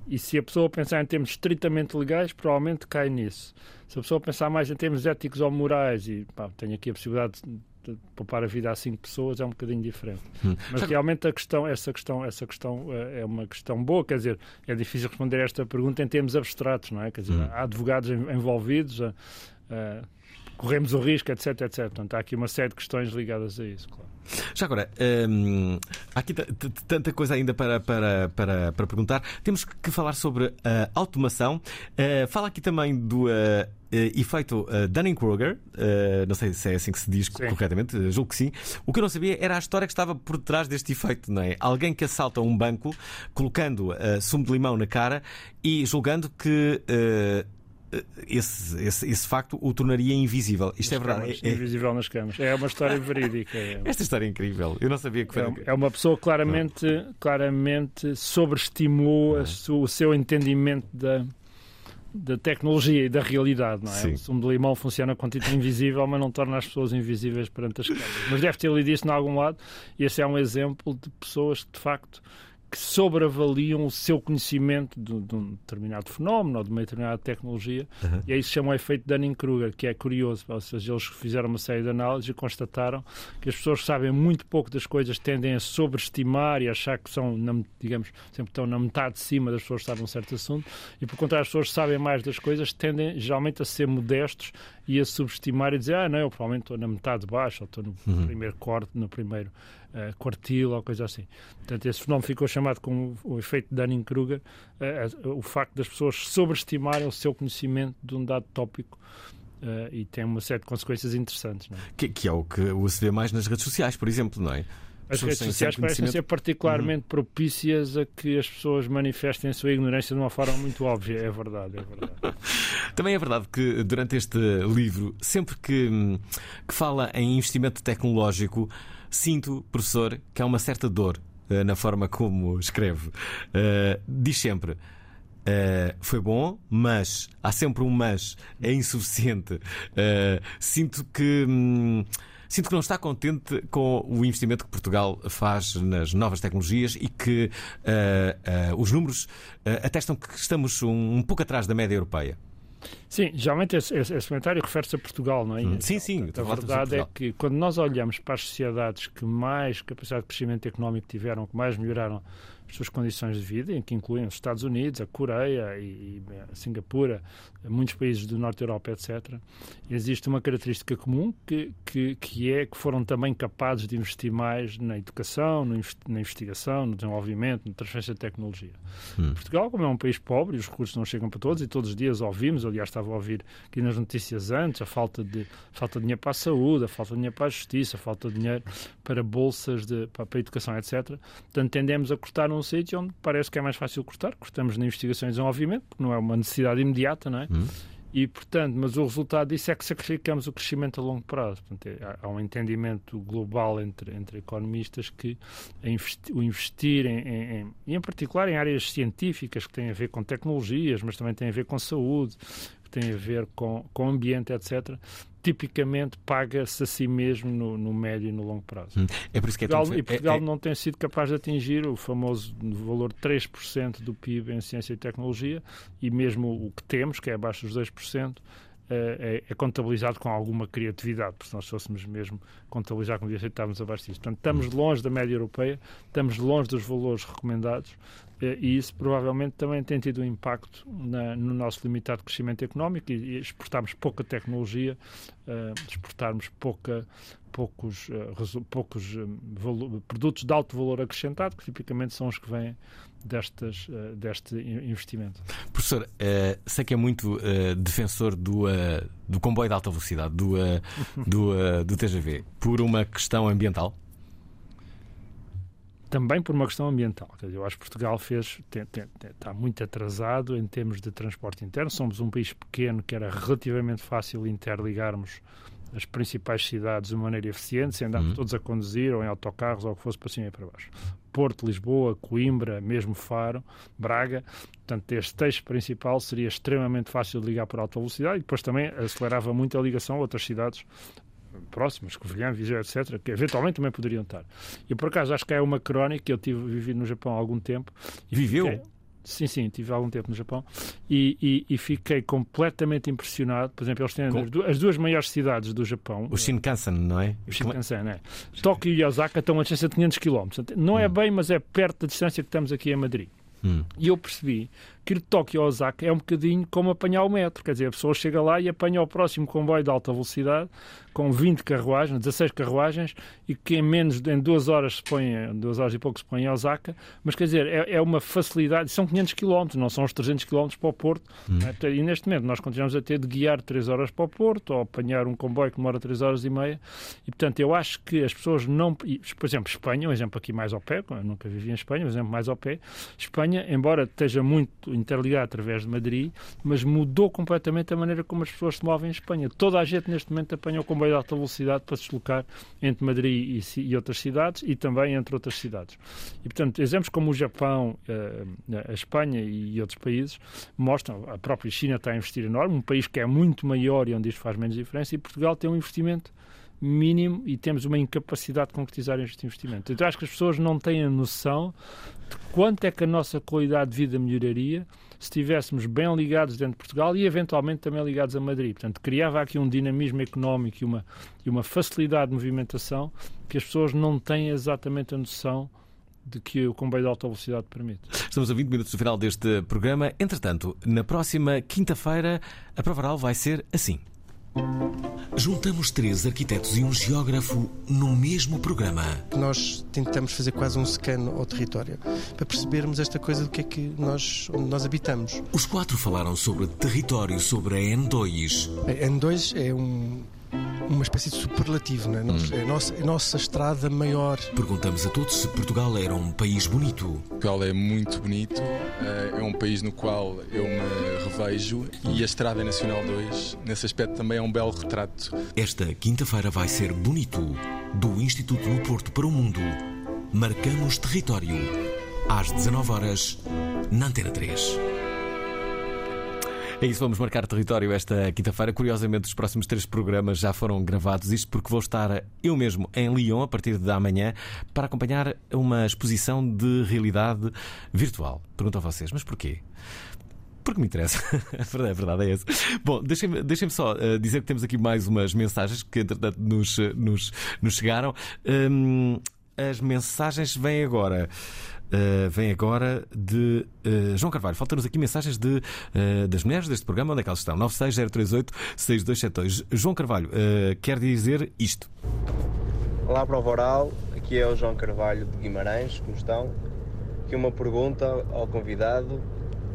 E se a pessoa pensar em termos estritamente legais, provavelmente cai nisso. Se a pessoa pensar mais em termos éticos ou morais, e pá, tenho aqui a possibilidade de, de poupar a vida a cinco pessoas, é um bocadinho diferente. Hum. Mas realmente a questão, essa questão, essa questão eh, é uma questão boa, quer dizer, é difícil responder a esta pergunta em termos abstratos, não é? Quer dizer, hum. há advogados envolvidos, a, a, corremos o risco, etc, etc. Portanto, há aqui uma série de questões ligadas a isso, claro. Já agora, hum, há aqui tanta coisa ainda para, para, para, para perguntar. Temos que falar sobre a automação. Uh, fala aqui também do. Uh, efeito uh, Dunning-Kruger, não sei se é assim que se diz sim. corretamente, julgo que sim. O que eu não sabia era a história que estava por trás deste efeito, não é? Alguém que assalta um banco colocando sumo de limão na cara e julgando que esse, esse, esse, facto o tornaria invisível. Isto nas é verdade. Camas, é, invisível nas camas. É uma história verídica. É. Esta história é incrível. Eu não sabia que foi. É, é uma pessoa claramente, claramente sobreestimou uhum. o seu entendimento da, da tecnologia e da realidade, não é? Sim. O sumo de limão funciona com tinta invisível, mas não torna as pessoas invisíveis perante as câmaras. Mas deve ter lido isso em algum lado, e esse é um exemplo de pessoas que, de facto, que sobreavaliam o seu conhecimento de, de, um determinado fenómeno ou de uma determinada tecnologia, uhum. e aí se chama o efeito Dunning-Kruger, que é curioso. Ou seja, eles fizeram uma série de análises e constataram que as pessoas que sabem muito pouco das coisas tendem a sobreestimar e achar que são, na, digamos, sempre estão na metade de cima das pessoas que sabem um certo assunto, e por contrário, as pessoas que sabem mais das coisas tendem geralmente a ser modestos e a subestimar e dizer, ah, não, eu provavelmente estou na metade de baixo, ou estou no uhum. primeiro corte, no primeiro uh, quartil, ou coisa assim. Portanto, esse fenómeno ficou chamado como o efeito de Dunning-Kruger, uh, uh, o facto das pessoas sobreestimarem o seu conhecimento de um dado tópico Uh, e tem uma série de consequências interessantes. É? Que, que, é o que se vê mais nas redes sociais, por exemplo, não é? As redes sociais parecem ser particularmente uhum. propícias a que as pessoas manifestem a sua ignorância de uma forma muito óbvia. É verdade, é verdade. <laughs> Também é verdade que durante este livro, sempre que, que fala em investimento tecnológico, sinto, professor, que há uma certa dor uh, na forma como escreve. Uh, diz sempre. Uh, foi bom, mas há sempre um mas, é insuficiente. sinto que. Hum, Sinto que não está contente com o investimento que Portugal faz nas novas tecnologias e que uh, uh, os números uh, atestam que estamos um, um pouco atrás da média europeia. Sim, geralmente esse, esse, esse comentário refere-se a Portugal, não é? Sim, sim. A verdade é que quando nós olhamos para as sociedades que mais capacidade de crescimento económico tiveram, que mais melhoraram as suas condições de vida, em que incluem os Estados Unidos, a Coreia e, e a Singapura, muitos países do Norte da Europa, etc. Existe uma característica comum que, que, que é que foram também capazes de investir mais na educação, na investigação, no desenvolvimento, na transferência de tecnologia. Hum. Portugal, como é um país pobre, os recursos não chegam para todos e todos os dias ouvimos, aliás, estava a ouvir aqui nas notícias antes, a falta de, falta de dinheiro para a saúde, a falta de dinheiro para a justiça, a falta de dinheiro para bolsas, de, para, para a educação, etc. Portanto, tendemos a cortar num sítio onde parece que é mais fácil cortar, cortamos na investigação e desenvolvimento, porque não é uma necessidade imediata, não é? Hum. E, portanto, mas o resultado disso é que sacrificamos o crescimento a longo prazo. Portanto, é, há um entendimento global entre, entre economistas que investi, o investir em, em, em, em particular em áreas científicas que têm a ver com tecnologias, mas também têm a ver com saúde, que têm a ver com, com ambiente, etc., tipicamente paga-se a si mesmo no, no, médio e no longo prazo. Hum. É por isso que é Portugal. E Portugal é, é... não tem sido capaz de atingir o famoso valor de 3% do PIB em ciência e tecnologia e mesmo o que temos, que é abaixo dos 2%, é, é, contabilizado com alguma criatividade, porque se nós fôssemos mesmo contabilizar como devia estávamos abaixo disso. Portanto, estamos longe da média europeia, estamos longe dos valores recomendados eh, e isso provavelmente também tem tido um impacto na, no nosso limitado crescimento económico e, e exportarmos pouca tecnologia, uh, exportarmos pouca, poucos, uh, poucos uh, produtos de alto valor acrescentado, que tipicamente são os que vêm destas, uh, deste investimento. Professor, uh, sei que é muito uh, defensor do, do comboio de alta velocidade, do, <laughs> do, do TGV, por uma questão ambiental? Também por uma questão ambiental. eu acho que Portugal fez, tem, tem, está muito atrasado em termos de transporte interno. Somos um país pequeno que era relativamente fácil interligarmos as principais cidades de maneira eficiente, sem andarmos uhum. todos a conduzir ou em autocarros ou o que fosse para cima e para baixo. Porto, Lisboa, Coimbra, mesmo Faro, Braga. Portanto, este eixo principal seria extremamente fácil de ligar por alta velocidade e depois também acelerava muito a ligação a outras cidades próximas, Covilhã, Viseu, etc., que eventualmente também poderiam estar. E por acaso acho que é uma crónica, eu tive vivido no Japão há algum tempo. E Viveu? Sim, sim, tive algum tempo no Japão e, e, e fiquei completamente impressionado. Por exemplo, eles têm Com... as, duas, as, duas, maiores cidades do Japão. O Shinkansen, não é? O Shinkansen, é. Tóquio e Osaka estão a distância de 500 km. Não é hum. bem, mas é perto da distância que estamos aqui em Madrid. Hum. E eu percebi que ir de Tóquio a Osaka é um bocadinho como apanhar o metro. Quer dizer, a pessoa chega lá e apanha o próximo comboio de alta velocidade com 20 carruagens, 16 carruagens, e que em menos de em duas horas se põe, duas horas e pouco se põe em Osaka. Mas quer dizer, é, é uma facilidade. São 500 km, não são os 300 km para o Porto. Hum. É? E neste momento nós continuamos a ter de guiar 3 horas para o Porto ou apanhar um comboio que demora 3 horas e meia. E portanto, eu acho que as pessoas não. Por exemplo, Espanha, um exemplo aqui mais ao pé, eu nunca vivi em Espanha, um exemplo mais ao pé. Espanha, embora esteja muito interligado através de Madrid, mas mudou completamente a maneira como as pessoas se movem em Espanha. Toda a gente neste momento apanha o comboio de alta velocidade para se deslocar entre Madrid e, e outras cidades e também entre outras cidades. E, portanto, exemplos como o Japão, eh, a Espanha e outros países mostram, a própria China está a investir enorme, um país que é muito maior e onde isto faz menos diferença, e Portugal tem um investimento mínimo e temos uma incapacidade de concretizar este investimento. Então acho que as pessoas não têm a noção de quanto é que a nossa qualidade de vida melhoraria se estivéssemos bem ligados dentro de Portugal e eventualmente também ligados a Madrid. Portanto, criava aqui um dinamismo económico e uma, e uma facilidade de movimentação que as pessoas não têm exatamente a noção de que o comboio de alta velocidade permite. Estamos a 20 minutos do final deste programa. Entretanto, na próxima quinta-feira, a prova oral vai ser assim. Juntamos três arquitetos e um geógrafo no mesmo programa. Nós tentamos fazer quase um scan ao território para percebermos esta coisa do que é que nós, onde nós habitamos. Os quatro falaram sobre território, sobre a N2. A N2 é um, uma espécie de superlativo, não é? Hum. É, a nossa, a nossa estrada maior. Perguntamos a todos se Portugal era um país bonito. Portugal é muito bonito, eh, é um país no qual eu me revejo e a Estrada Nacional 2, nesse aspecto, também é um belo retrato. Esta quinta-feira vai ser bonito. Do Instituto no Porto para o Mundo. Marcamos território. Às 19 horas na Antena 3. É isso, vamos marcar território esta quinta-feira. Curiosamente, os próximos três programas já foram gravados, isto porque vou estar eu mesmo em Lyon a partir de amanhã para acompanhar uma exposição de realidade virtual. Pergunto a vocês, mas porquê? Porque me interessa. a verdade, a verdade é essa. Bom, deixem-me deixem só uh, dizer que temos aqui mais umas mensagens que, entretanto, nos, nos, nos chegaram. Um, as mensagens vêm agora. Uh, vem agora de uh, João Carvalho. Faltam-nos aqui mensagens de, uh, das mulheres deste programa. Onde é que elas estão? 96038-6272. João Carvalho quer dizer isto. Olá, Prova Oral. Aqui é o João Carvalho de Guimarães. Como estão? Aqui uma pergunta ao convidado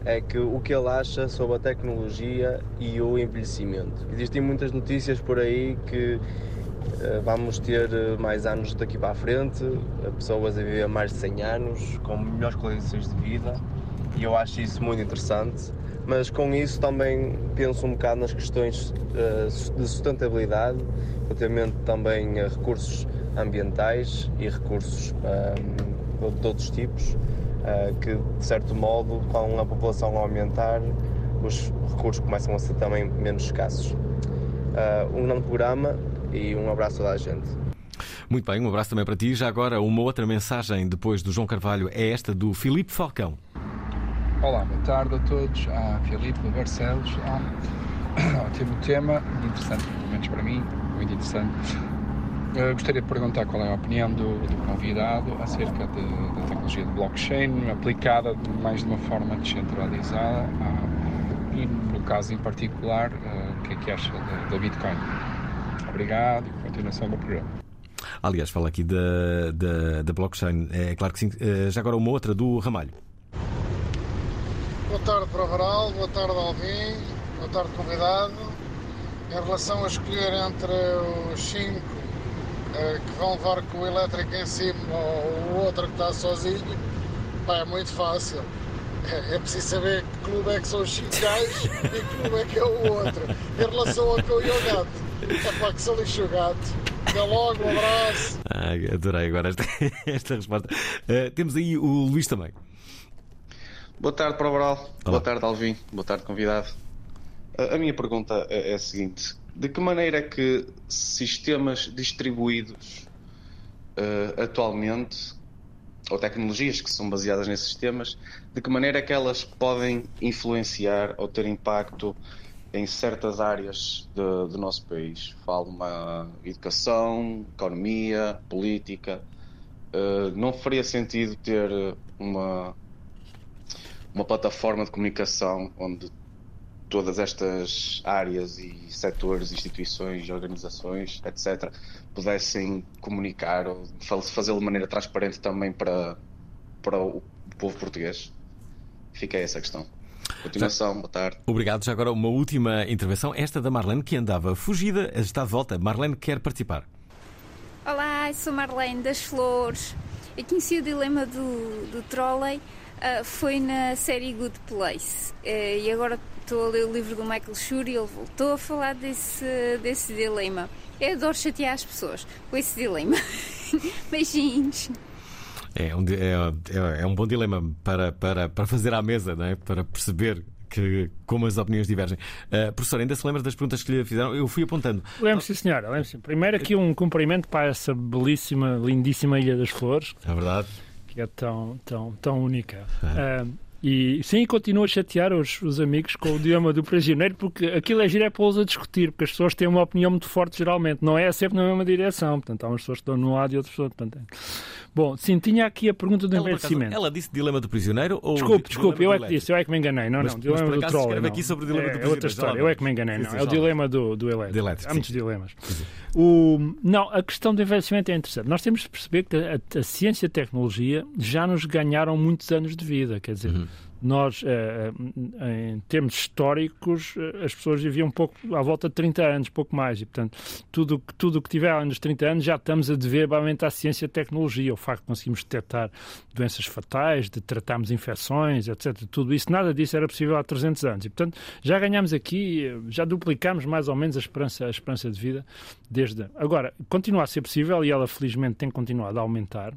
é que o que ele acha sobre a tecnologia e o envelhecimento. Existem muitas notícias por aí que vamos ter eh, mais anos daqui para a frente, eh, pessoas a viver mais de 100 anos, com melhores condições de vida, e eu acho isso muito interessante. Mas com isso também penso um bocado nas questões de sustentabilidade, relativamente também a recursos ambientais e recursos um, de outros tipos uh, que, de certo modo, com a população a aumentar, os recursos começam a ser também menos escassos. Uh, um grande programa e um abraço a toda a gente. Muito bem, um abraço também para ti. Já agora, uma outra mensagem depois do João Carvalho é esta do Filipe Falcão. Olá, boa tarde a todos. Ah, Filipe Barcelos. Ah, <coughs> ótimo tema, interessante, pelo menos para mim, muito interessante. Eu gostaria de perguntar qual é a opinião do, do convidado acerca de, da tecnologia de blockchain aplicada mais de uma forma descentralizada ah, e, no caso em particular, ah, o que é que acha da, da Bitcoin. Obrigado e continuação do programa. Aliás, fala aqui da, da, da blockchain. É claro que sim. Eh, já agora uma outra do Ramalho. Boa tarde, Provaral. Boa tarde, Alvin. Boa tarde, convidado. Em relação a escolher entre os cinco eh, que vão levar com o elétrico em cima ou o outro que está sozinho, pá, é muito fácil. É, é preciso saber que clube é que são os 5 gajos e que clube é que é o outro. Em relação ao cão e ao gato, é pá, que se lixa o gato. Até logo, um abraço. Ah, adorei agora esta, <laughs> esta resposta. Uh, temos aí o Luís também. Boa tarde, Provaral. Boa tarde, Alvin. Boa tarde, convidado. A minha pergunta é, é a seguinte: de que maneira é que sistemas distribuídos uh, atualmente, ou tecnologias que são baseadas nesses sistemas, de que maneira é que elas podem influenciar ou ter impacto em certas áreas de, do nosso país? Falo uma educação, economia, política. Uh, não faria sentido ter uma uma plataforma de comunicação onde todas estas áreas e setores, instituições, organizações, etc., pudessem comunicar ou fazê-lo de maneira transparente também para, para o povo português? Fica essa a questão. Continuação, boa tarde. Obrigado. Já agora uma última intervenção, esta da Marlene, que andava fugida, está de volta. Marlene quer participar. Olá, sou Marlene das Flores. Eu conheci o dilema do, do trolley, uh, foi na série Good Place. Uh, e agora estou a ler o livro do Michael Schur e ele voltou a falar desse, desse dilema. Eu adoro chatear as pessoas com esse dilema. <laughs> Beijinhos. É um, é, é, é um bom dilema para, para, para fazer à mesa, não é? para perceber que, como as opiniões divergem. Uh, professor, ainda se lembra das perguntas que lhe fizeram? Eu fui apontando. Lembro, sim, senhora. Lembro, sim. Primeiro, aqui um cumprimento para essa belíssima, lindíssima Ilha das Flores. É verdade. Que é tão, tão, tão única. Uh, e sim, continua a chatear os, os amigos com o dilema do prisioneiro, porque aquilo é giro é pô-los a discutir, porque as pessoas têm uma opinião muito forte geralmente, não é sempre na mesma direção. Portanto, há umas pessoas que estão num lado e outras pessoas. Portanto, é. Bom, sim, tinha aqui a pergunta do ela, envelhecimento. ela disse dilema do prisioneiro ou. Desculpe, desculpe, eu é que disse, eu é que me enganei. Não, mas, não, dilema mas do troll. Não. aqui sobre o dilema é, do prisioneiro. É outra história, eu é que me enganei. Não. é o dilema do, do elétrico. Há muitos dilemas. O, não, a questão do envelhecimento é interessante. Nós temos de perceber que a, a ciência e a tecnologia já nos ganharam muitos anos de vida. Quer dizer, uhum nós, eh, eh, em termos históricos, eh, as pessoas viviam pouco à volta de 30 anos, pouco mais, e portanto, tudo tudo que tiver dos 30 anos já estamos a dever provavelmente à ciência e à tecnologia, o facto de conseguirmos detectar doenças fatais, de tratarmos infecções, etc. Tudo isso, nada disso era possível há 300 anos, e portanto, já ganhamos aqui, já duplicamos mais ou menos a esperança, a esperança de vida desde. Agora, continua a ser possível e ela felizmente tem continuado a aumentar.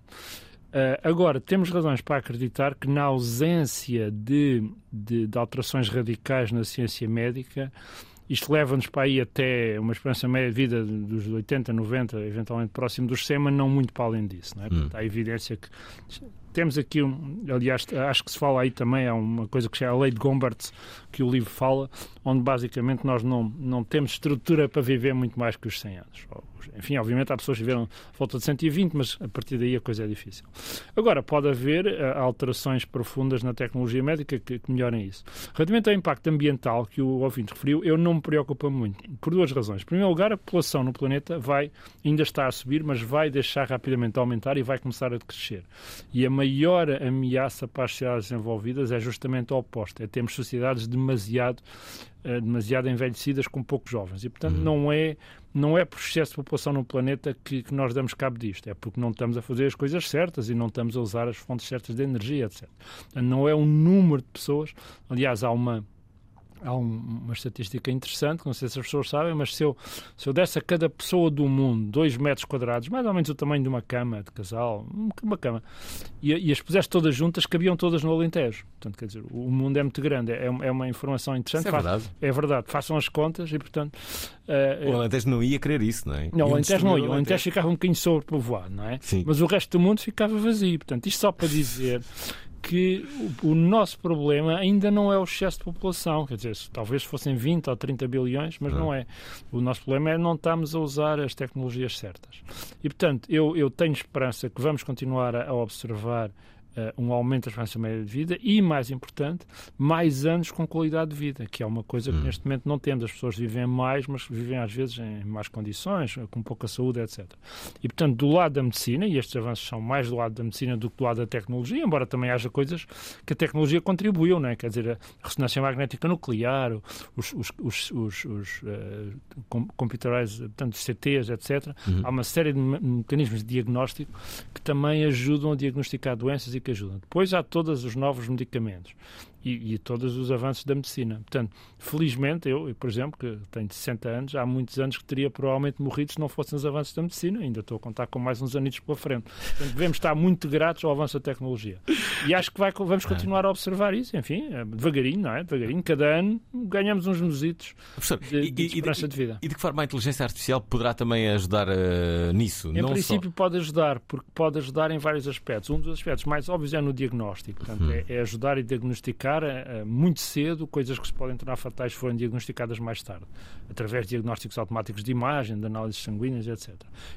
Uh, agora, temos razões para acreditar que, na ausência de, de, de alterações radicais na ciência médica, isto leva-nos para aí até uma esperança média de vida dos 80, 90, eventualmente próximo dos 100, mas não muito para além disso. Não é? Hum. Há evidência que temos aqui, um, aliás, acho que se fala aí também, é uma coisa que é a lei de Gombert, que o livro fala, onde basicamente nós não, não temos estrutura para viver muito mais que os 100 anos. Enfim, obviamente há pessoas que viveram volta de 120, mas a partir daí a coisa é difícil. Agora, pode haver uh, alterações profundas na tecnologia médica que, que, melhorem isso. Relativamente ao impacto ambiental que o ouvinte referiu, eu não me preocupo muito, por duas razões. Em primeiro lugar, a população no planeta vai, ainda está a subir, mas vai deixar rapidamente aumentar e vai começar a crescer. E a maior ameaça para as sociedades desenvolvidas é justamente o oposto, é termos sociedades demasiado demasiado envelhecidas com poucos jovens. E, portanto, uhum. não é não é por excesso de população no planeta que, que, nós damos cabo disto, é porque não estamos a fazer as coisas certas e não estamos a usar as fontes certas de energia, etc. Não é um número de pessoas, aliás, há uma há um, uma estatística interessante, não sei se as pessoas sabem, mas se eu, se eu desse a cada pessoa do mundo 2 metros quadrados, mais ou menos o tamanho de uma cama de casal, uma cama, e, e as pusesse todas juntas, cabiam todas no Alentejo. Portanto, quer dizer, o mundo é muito grande, é, é uma informação interessante. Isso é verdade. é verdade, façam as contas e, portanto... Uh, o Alentejo não ia querer isso, não é? Não, o Alentejo não ia. O Alentejo ficava um bocadinho sobrepovoado, não é? Sim. Mas o resto do mundo ficava vazio. Portanto, isto só para <laughs> dizer que o, nosso problema ainda não é o excesso de população, quer dizer, talvez fossem 20 ou 30 bilhões, mas não, não é. O nosso problema é não estamos a usar as tecnologias certas. E, portanto, eu, eu tenho esperança que vamos continuar a, a observar uh, um aumento da esperança média de vida e, mais importante, mais anos com qualidade de vida, que é uma coisa que hum. neste momento não temos. As pessoas vivem mais, mas vivem às vezes em más condições, com pouca saúde, etc. E, portanto, do lado da medicina, e estes avanços são mais do lado da medicina do que do lado da tecnologia, embora também haja coisas que a tecnologia contribuiu, não é? quer dizer, a ressonância magnética nuclear, os, os, os, os, os uh, computerized, portanto, CTs, etc. Uhum. Há uma série de mecanismos de diagnóstico que também ajudam a diagnosticar doenças e que ajudam. Depois há todos os novos medicamentos e, e todos os avanços da medicina. Portanto, felizmente, eu, por exemplo, que tenho 60 anos, há muitos anos que teria provavelmente morrido se não fossem os avanços da medicina. Ainda estou a contar com mais uns anitos pela frente. Portanto, devemos estar muito gratos ao avanço da tecnologia. E acho que vai, vamos continuar a observar isso, enfim, é, devagarinho, não é? Devagarinho, cada ano ganhamos uns mesitos de, de, esperança de vida. E de que forma a inteligência artificial poderá também ajudar uh, nisso? Em não princípio só... pode ajudar, porque pode ajudar em vários aspectos. Um dos aspectos mais óbvios é no diagnóstico. Portanto, hum. é, é ajudar e diagnosticar muito cedo coisas que se podem tornar fatais se forem diagnosticadas mais tarde, através de diagnósticos automáticos de imagem, de análises sanguíneas, etc.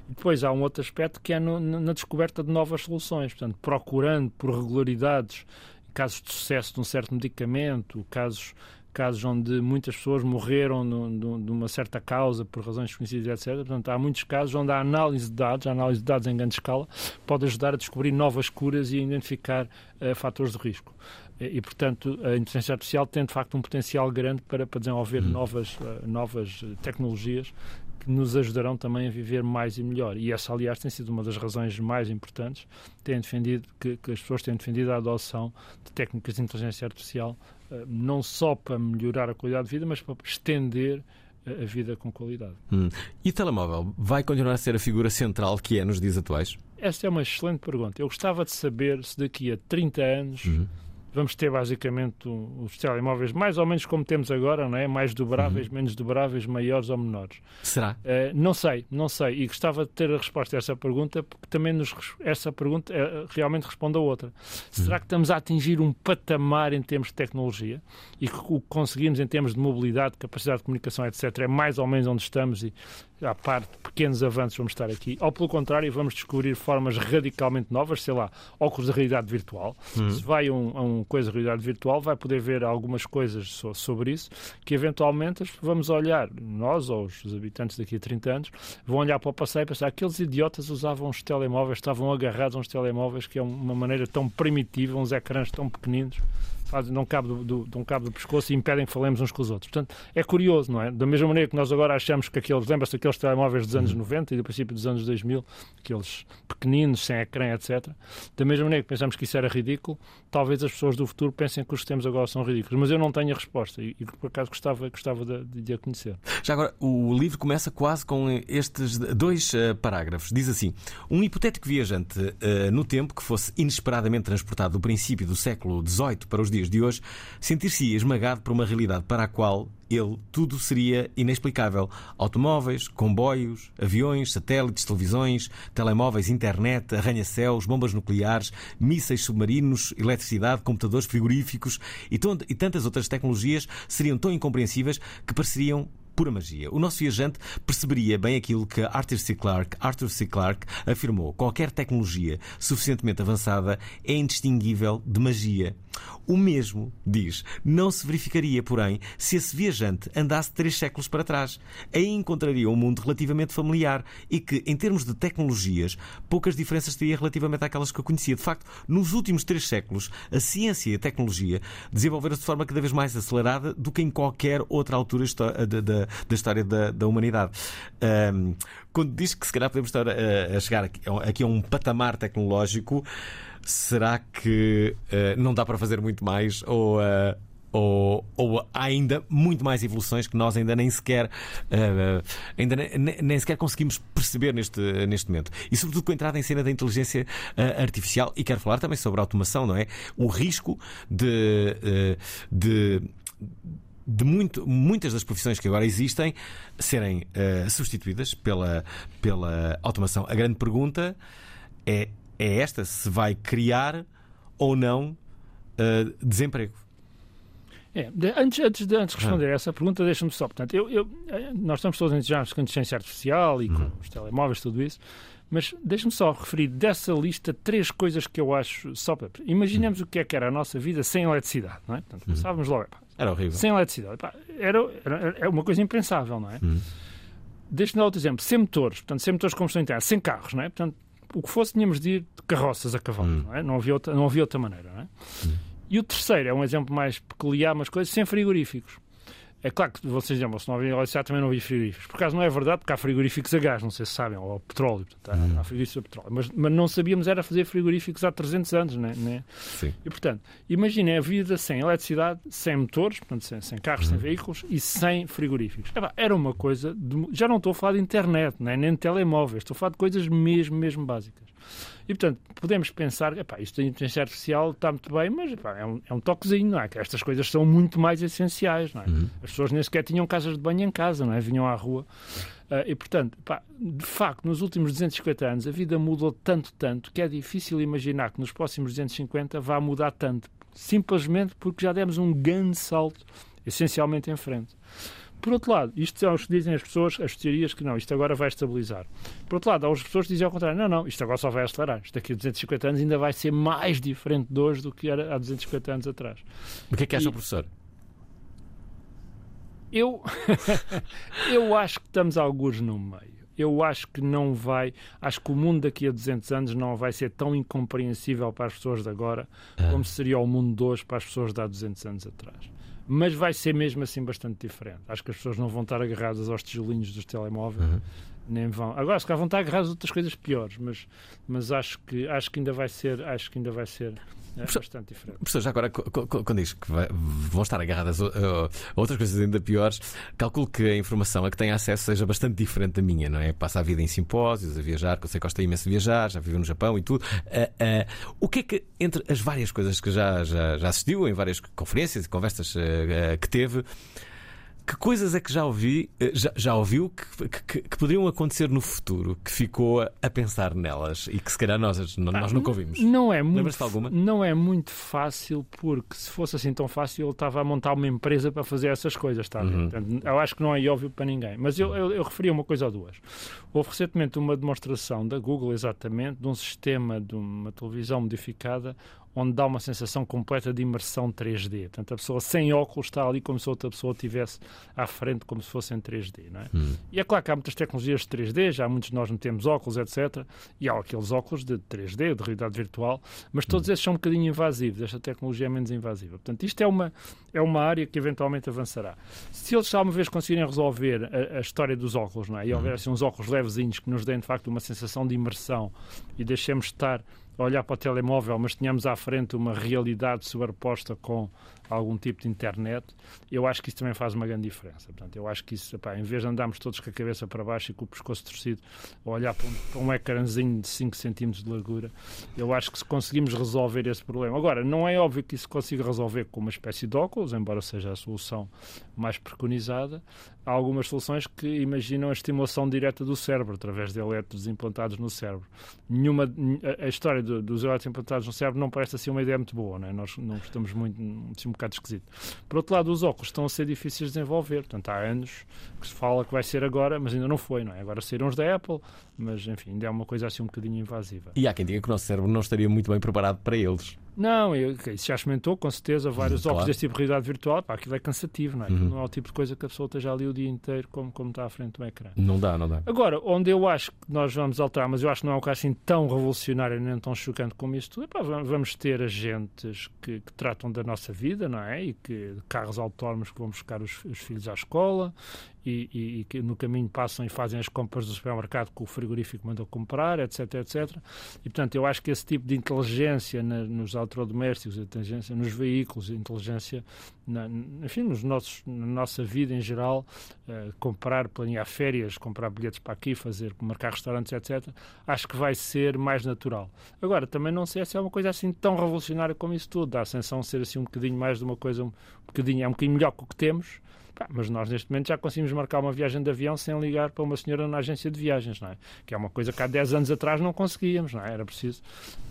E depois há um outro aspecto que é no, na descoberta de novas soluções, portanto, procurando por regularidades, casos de sucesso de um certo medicamento, casos casos onde muitas pessoas morreram de uma certa causa por razões desconhecidas, etc. Portanto, há muitos casos onde a análise de dados, a análise de dados em grande escala, pode ajudar a descobrir novas curas e a identificar uh, fatores de risco. E, portanto, a inteligência artificial tem, de facto, um potencial grande para, para desenvolver hum. novas, uh, novas tecnologias que nos ajudarão também a viver mais e melhor. E essa, aliás, tem sido uma das razões mais importantes têm defendido, que, que as pessoas têm defendido a adoção de técnicas de inteligência artificial, uh, não só para melhorar a qualidade de vida, mas para estender a vida com qualidade. Hum. E o telemóvel vai continuar a ser a figura central que é nos dias atuais? Esta é uma excelente pergunta. Eu gostava de saber se daqui a 30 anos. Uhum vamos ter basicamente os telemóveis mais ou menos como temos agora, não é? Mais dobráveis, uhum. menos dobráveis, maiores ou menores. Será? Uh, não sei, não sei. E gostava de ter a resposta a essa pergunta, porque também nos, essa pergunta uh, realmente responde a outra. Uhum. Será que estamos a atingir um patamar em termos de tecnologia e que o que conseguimos em termos de mobilidade, capacidade de comunicação, etc., é mais ou menos onde estamos e à parte pequenos avanços vamos estar aqui, ou pelo contrário, vamos descobrir formas radicalmente novas, sei lá, óculos de realidade virtual. Uhum. Se vai a um, a um coisa de realidade virtual, vai poder ver algumas coisas so, sobre isso, que eventualmente vamos olhar, nós ou os habitantes daqui a 30 anos, vão olhar para o passado e pensar aqueles idiotas usavam os telemóveis, estavam agarrados a uns telemóveis, que é uma maneira tão primitiva, uns ecrãs tão pequeninos fazem, dão cabo do, do, dão cabo do pescoço e impedem que falemos uns com os outros. Portanto, é curioso, não é? Da mesma maneira que nós agora achamos que aqueles, lembra-se daqueles telemóveis dos anos 90 e do princípio dos anos 2000, aqueles pequeninos, sem ecrã, etc. Da mesma maneira que pensamos que isso era ridículo, talvez as pessoas do futuro pensem que os sistemas agora são ridículos. Mas eu não tenho a resposta e, e por acaso gostava, gostava de, de, de, a conhecer. Já agora, o livro começa quase com estes dois uh, parágrafos. Diz assim: Um hipotético viajante uh, no tempo que fosse inesperadamente transportado do princípio do século XVIII para os dias de hoje, sentir-se esmagado por uma realidade para a qual ele tudo seria inexplicável. Automóveis, comboios, aviões, satélites, televisões, telemóveis, internet, arranha-céus, bombas nucleares, mísseis submarinos, eletricidade, computadores frigoríficos e, e tantas outras tecnologias seriam tão incompreensíveis que pareceriam pura magia. O nosso viajante perceberia bem aquilo que Arthur C. Clarke, Arthur C. Clarke afirmou: qualquer tecnologia suficientemente avançada é indistinguível de magia. O mesmo, diz, não se verificaria, porém, se esse viajante andasse três séculos para trás. Aí encontraria um mundo relativamente familiar e que, em termos de tecnologias, poucas diferenças teria relativamente àquelas que eu conhecia. De facto, nos últimos três séculos, a ciência e a tecnologia desenvolveram-se de forma cada vez mais acelerada do que em qualquer outra altura da, da história da, da humanidade. Um, quando diz que se calhar podemos estar a, chegar aqui, a um patamar tecnológico, será que uh, não dá para fazer muito mais? Ou. Uh, ou, ou, há ainda muito mais evoluções que nós ainda nem sequer uh, ainda nem, nem, sequer conseguimos perceber neste, neste momento. E sobretudo com a entrada em cena da inteligência uh, artificial, e quero falar também sobre a automação, não é? O risco de, uh, de de muito, muitas das profissões que agora existem serem substituídas pela, pela automação. A grande pergunta é, é esta: se vai criar ou não uh, desemprego. É, antes, antes, de, antes de responder ah. a essa pergunta, deixa-me só. Portanto, eu, eu, eh, nós estamos todos entusiasmados com a inteligência artificial e com uhum. os telemóveis, tudo isso. Mas deixe-me só referir dessa lista três coisas que eu acho só para. Imaginemos uhum. o que é que era a nossa vida sem eletricidade, não é? Portanto, uhum. pensávamos logo, era horrível. Sem eletricidade. Era, era, era uma coisa impensável, não é? Uhum. Deixa-me dar outro exemplo. Sem motores, portanto, sem motores de combustão interna, sem carros, não é? Portanto, o que fosse, tínhamos de ir de carroças a cavalo, uhum. não é? Não havia outra, não havia outra maneira, não é? Uhum. E o terceiro é um exemplo mais peculiar, mas coisas sem frigoríficos. É claro que vocês dizem, se não havia eletricidade também não havia frigoríficos. Por acaso não é verdade, porque há frigoríficos a gás, não sei se sabem, ou a petróleo. Portanto, há, hum. há frigoríficos a petróleo. Mas, mas não sabíamos era fazer frigoríficos há 300 anos, né? né? Sim. E portanto, imaginem a vida sem eletricidade, sem motores, portanto, sem, sem carros, hum. sem veículos e sem frigoríficos. Era uma coisa. De, já não estou a falar de internet, né? nem de telemóveis, estou a falar de coisas mesmo, mesmo básicas. E, portanto, podemos pensar, epá, isto da inteligência artificial está muito bem, mas epá, é, um, é um toquezinho, não é? Que estas coisas são muito mais essenciais, não é? Uhum. As pessoas nem sequer tinham casas de banho em casa, não é? Vinham à rua. Uh, e, portanto, de facto, nos últimos 250 anos a vida mudou tanto, tanto, que é difícil imaginar que nos próximos 250 vá mudar tanto. Simplesmente porque já demos um grande salto, essencialmente em frente. Por outro lado, isto é o que dizem as pessoas, as teorias, que não, isto agora vai estabilizar. Por outro lado, há as pessoas que dizem ao contrário, não, não, isto agora só vai acelerar. Isto daqui a 250 anos ainda vai ser mais diferente de hoje do que era há 250 anos atrás. O que é que acha, e... professor? Eu, <laughs> eu acho que estamos alguns no meio. Eu acho que não vai. Acho que o mundo daqui a 200 anos não vai ser tão incompreensível para as pessoas de agora ah. como seria o mundo de hoje para as pessoas de há 200 anos atrás mas vai ser mesmo assim bastante diferente. Acho que as pessoas não vão estar agarradas aos tijolinhos dos telemóveis, uhum. Nem vão. Agora, se calhar vão estar agarradas a outras coisas piores, mas, mas acho, que, acho que ainda vai ser, acho que ainda vai ser é bastante diferente. Professor, já agora, quando diz que vai, vão estar agarradas a, outras coisas ainda piores, calculo que a informação a que tem acesso seja bastante diferente da minha, não é? Passa a vida em simpósios, a viajar, que eu sei que gosta imenso de viajar, já viveu no Japão e tudo. Uh, uh, o que é que, entre as várias coisas que já, já, já assistiu, em várias conferências e conversas uh, que teve, que coisas é que já ouvi, eh, já, já ouviu que, que, que, poderiam acontecer no futuro que ficou a, pensar nelas e que se calhar nós, nós nunca ouvimos? Não é muito, alguma? Não é muito fácil, porque se fosse assim tão fácil, ele estava a montar uma empresa para fazer essas coisas, está uhum. Portanto, eu acho que não é óbvio para ninguém. Mas eu, eu, eu referi uma coisa ou duas. Houve recentemente uma demonstração da Google, exatamente, de um sistema de uma televisão modificada onde dá uma sensação completa de imersão 3D. Portanto, a pessoa sem óculos está ali como se outra pessoa estivesse à frente, como se fosse em 3D. Não é? Hum. E é claro que há muitas tecnologias de 3D, já muitos de nós não temos óculos, etc. E há aqueles óculos de 3D, de realidade virtual, mas todos hum. esses são um bocadinho invasivos. Esta tecnologia é menos invasiva. Portanto, isto é uma, é uma área que eventualmente avançará. Se eles alguma vez conseguirem resolver a, a história dos óculos, não é? e houver hum. assim, uns óculos levezinhos que nos deem de facto uma sensação de imersão e deixemos estar olhar para o telemóvel, mas tínhamos à frente uma realidade superposta com algum tipo de internet, eu acho que isso também faz uma grande diferença. Portanto, eu acho que isso, em vez de andarmos todos com a cabeça para baixo e com o pescoço torcido, olhar para um, para um ecrãzinho de 5 cm de largura, eu acho que se conseguimos resolver esse problema. Agora, não é óbvio que isso consiga resolver com uma espécie de óculos, embora seja a solução mais preconizada. Há algumas soluções que imaginam a estimulação direta do cérebro, através de elétrodos implantados no cérebro. Nenhuma, a história do, dos elétrodos implantados no cérebro não parece assim uma ideia muito boa, não é? Nós não estamos muito, bocado esquisito. Por outro lado, os óculos estão a ser difíceis de desenvolver, portanto, há anos que se fala que vai ser agora, mas ainda não foi, não é? Agora saíram os da Apple, mas enfim, ainda é uma coisa assim um bocadinho invasiva. E há quem diga que o nosso cérebro não estaria muito bem preparado para eles. Não, isso já experimentou, com certeza, vários Claro. óculos deste tipo de realidade virtual. Pá, aquilo é cansativo, não é? Uhum. Não é o tipo de coisa que a pessoa esteja ali o dia inteiro como, como está à frente do ecrã. Não dá, não dá. Agora, onde eu acho que nós vamos alterar, mas eu acho que não é um caso assim tão revolucionário nem tão chocante como tudo, epá, va- vamos ter agentes que, que tratam da nossa vida, não é? E que carros autónomos que vão buscar os, os filhos à escola e, e- e que no caminho passam e fazem as compras do supermercado que o frigorífico mandou comprar, etc, etc. E, portanto, eu acho que esse tipo de inteligência na- nos eletrodomésticos, inteligência nos veículos, inteligência, na, enfim, nos nossos, na nossa vida em geral, eh, comprar, planear férias, comprar bilhetes para aqui, fazer, marcar restaurantes, etc., acho que vai ser mais natural. Agora, também não sei se é uma coisa assim tão revolucionária como isso tudo. Dá a sensação de ser assim um bocadinho mais de uma coisa, um bocadinho, é um bocadinho melhor que o que temos, Pá, mas nós neste momento já conseguimos marcar uma viagem de avião sem ligar para uma senhora na agência de viagens, não é? Que é uma coisa que há 10 anos atrás não conseguíamos, não é? Era preciso.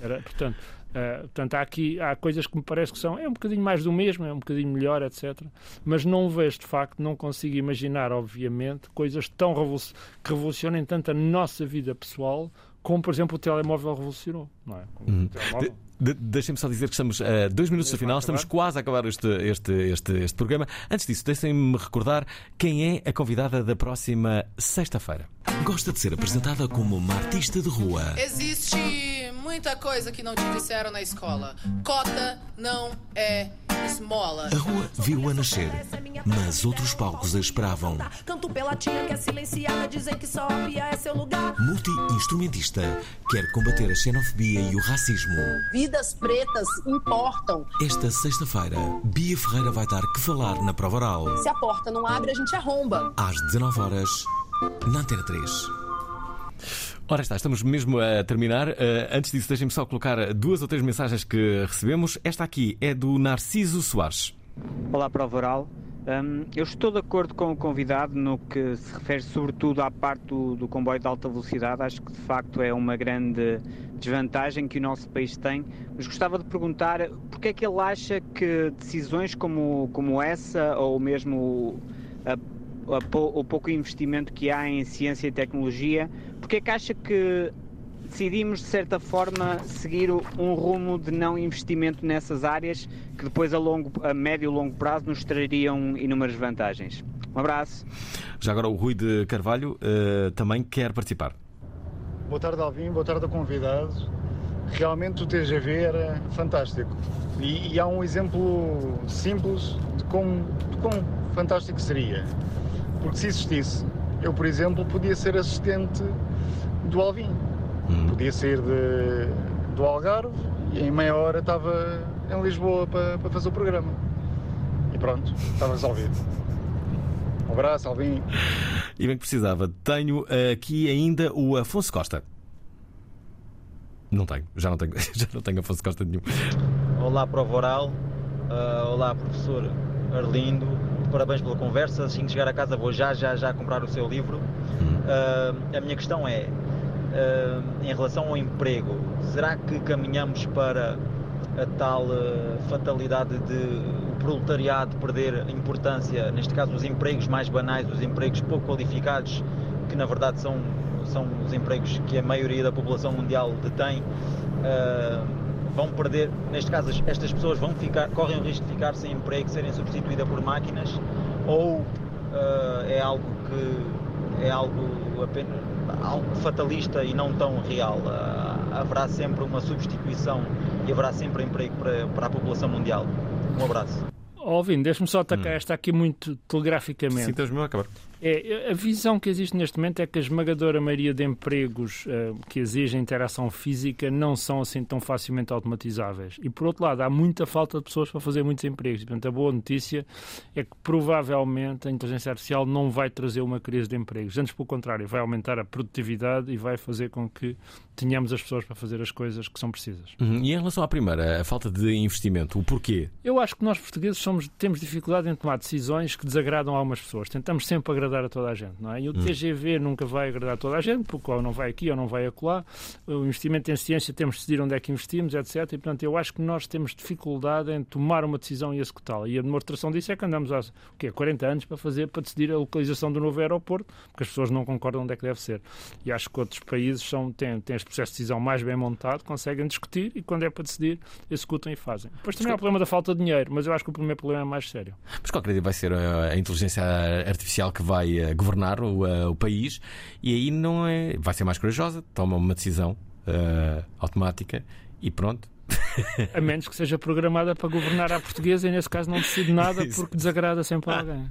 Era, portanto, eh, portanto, há aqui há coisas que me parece que são é um bocadinho mais do mesmo, é um bocadinho melhor, etc. Mas não vejo de facto, não consigo imaginar, obviamente, coisas tão que revolucionem tanto a nossa vida pessoal como, por exemplo, o telemóvel revolucionou, não é? Uhum. o telemóvel. De- de- Deixem-me só dizer que estamos a dois minutos do final, estamos quase a acabar este, este, este, este programa. Antes disso, deixem-me recordar quem é a convidada da próxima sexta-feira. Gosta de ser apresentada como uma artista de rua. Existe muita coisa que não te disseram na escola. Cota não é esmola. A rua viu-a nascer, mas outros palcos a esperavam. Canto pela tia que é silenciada, dizem que só a pia é seu lugar. Multi-instrumentista, quer combater a xenofobia e o racismo. Vidas pretas importam. Esta sexta-feira, Bia Ferreira vai dar que falar na prova oral. Se a porta não abre, a gente arromba. Às 19 horas na Antena 3. Ora está, estamos mesmo a terminar. Eh, antes disso, deixem-me só colocar duas ou três mensagens que recebemos. Esta aqui é do Narciso Soares. Olá, prova oral. Hum, eu estou de acordo com o convidado no que se refere sobretudo à parte do, do comboio de alta velocidade. Acho que de facto é uma grande desvantagem que o nosso país tem. Mas gostava de perguntar porque é que ele acha que decisões como, como essa, ou mesmo a- a o pouco investimento que há em ciência e tecnologia, porque é que acha que decidimos, de certa forma, seguir um rumo de não investimento nessas áreas que depois, a, longo, a médio e longo prazo, nos trariam inúmeras vantagens. Um abraço. Já agora o Rui de Carvalho eh, também quer participar. Boa tarde, Alvin. Boa tarde, convidado. Realmente o TGV era fantástico. E, e há um exemplo simples de como, de quão fantástico seria. Porque se existisse, eu, por exemplo, podia ser assistente do Alvin. Podia ser de, do Algarve e em meia hora estava em Lisboa para, para fazer o programa. E pronto, estava resolvido. Um abraço, Alvin. E bem que precisava. Tenho aqui ainda o Afonso Costa. Não tenho, já não tenho, <laughs> já não tenho Afonso Costa nenhum. Olá, prova oral. Ah, olá, professor Arlindo. Parabéns pela conversa. Assim que chegar a casa, vou já, já, já comprar o seu livro. Ah, a minha questão é: ah, em relação ao emprego, será que caminhamos para a tal ah, fatalidade de o proletariado perder importância, neste caso, os empregos mais banais, os empregos pouco qualificados, que na verdade são, são os empregos que a maioria da população mundial detém? Ah, vão perder, neste caso, as- estas pessoas vão ficar, correm o risco de ficar sem emprego, serem substituídas por máquinas, ou ah, é algo que é algo apenas algo fatalista e não tão real. Ah, haverá sempre uma substituição e haverá sempre emprego para, para a população mundial. Um abraço. Ouvindo, deixe-me só atacar esta aqui muito telegraficamente. Sim, estamos mesmo a acabar. É, a visão que existe neste momento é que a esmagadora maioria de empregos uh, que exigem interação física não são assim tão facilmente automatizáveis. E por outro lado, há muita falta de pessoas para fazer muitos empregos. Portanto, a boa notícia é que provavelmente a inteligência artificial não vai trazer uma crise de empregos. Antes, pelo contrário, vai aumentar a produtividade e vai fazer com que tenhamos as pessoas para fazer as coisas que são precisas. Uhum. E em relação à primeira, a falta de investimento, o porquê? Eu acho que nós portugueses somos, temos dificuldade em tomar decisões que desagradam a algumas pessoas. Tentamos sempre agradar a toda a gente, não é? E o hum. TGV nunca vai agradar a toda a gente, porque ou não vai aqui ou não vai acolá. O investimento em ciência temos de decidir onde é que investimos, etc. E, portanto, eu acho que nós temos dificuldade em tomar uma decisão e executá-la. E a demonstração disso é que andamos há o quê, 40 anos para fazer, para decidir a localização do novo aeroporto, porque as pessoas não concordam onde é que deve ser. E acho que outros países são, têm, têm este processo de decisão mais bem montado, conseguem discutir e, quando é para decidir, executam e fazem. Depois também há o problema da falta de dinheiro, mas eu acho que o primeiro problema é mais sério. Mas qualquer dia vai ser a inteligência artificial que vai eh, governar o, uh, o país e aí não é. Vai ser mais corajosa, toma uma decisão uh, automática e pronto. A menos que seja programada para governar a portuguesa e nesse caso não decide nada porque desagrada sempre a alguém.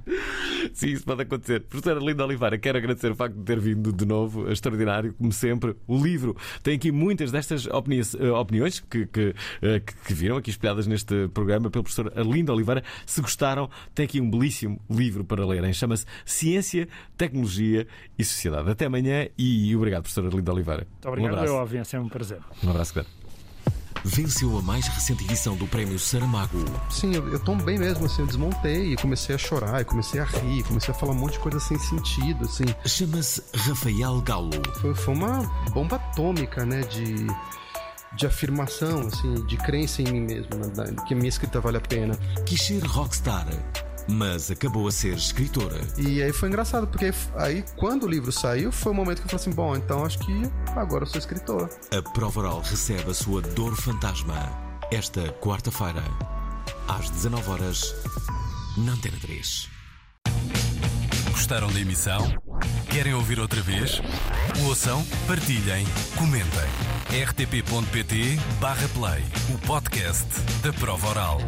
Sim, isso pode acontecer. Professora Linda Oliveira, quero agradecer o facto de ter vindo de novo, extraordinário, como sempre. O livro tem aqui muitas destas opiniões, eh, opiniões que, que, eh, que, que viram aqui espelhadas neste programa pelo professor Linda Oliveira. Se gostaram, tem aqui um belíssimo livro para lerem. Chama-se Ciência, Tecnologia e Sociedade. Até amanhã e obrigado, professora Linda Oliveira. Muito obrigado, um abraço. eu, é um prazer. Um abraço, claro venceu a mais recente edição do Prémio Saramago. Sim, eu, eu bem mesmo, assim, eu desmontei e comecei a chorar, e comecei a rir, comecei a falar um monte de coisa sem sentido, assim. Chama-se Rafael Galo. Foi, foi uma bomba atômica, né, de de afirmação, assim, de crença em mim mesmo, né, que a minha escrita vale a pena. Quis ser rockstar mas acabou a ser escritora. E aí foi engraçado, porque aí quando o livro saiu, foi o momento que eu falei assim: bom, então acho que agora eu sou escritora. A prova oral recebe a sua dor fantasma esta quarta-feira, às 19 horas na Antena 3. Gostaram da emissão? Querem ouvir outra vez? Ouçam, partilhem, comentem. rtp.pt/play o podcast da prova oral.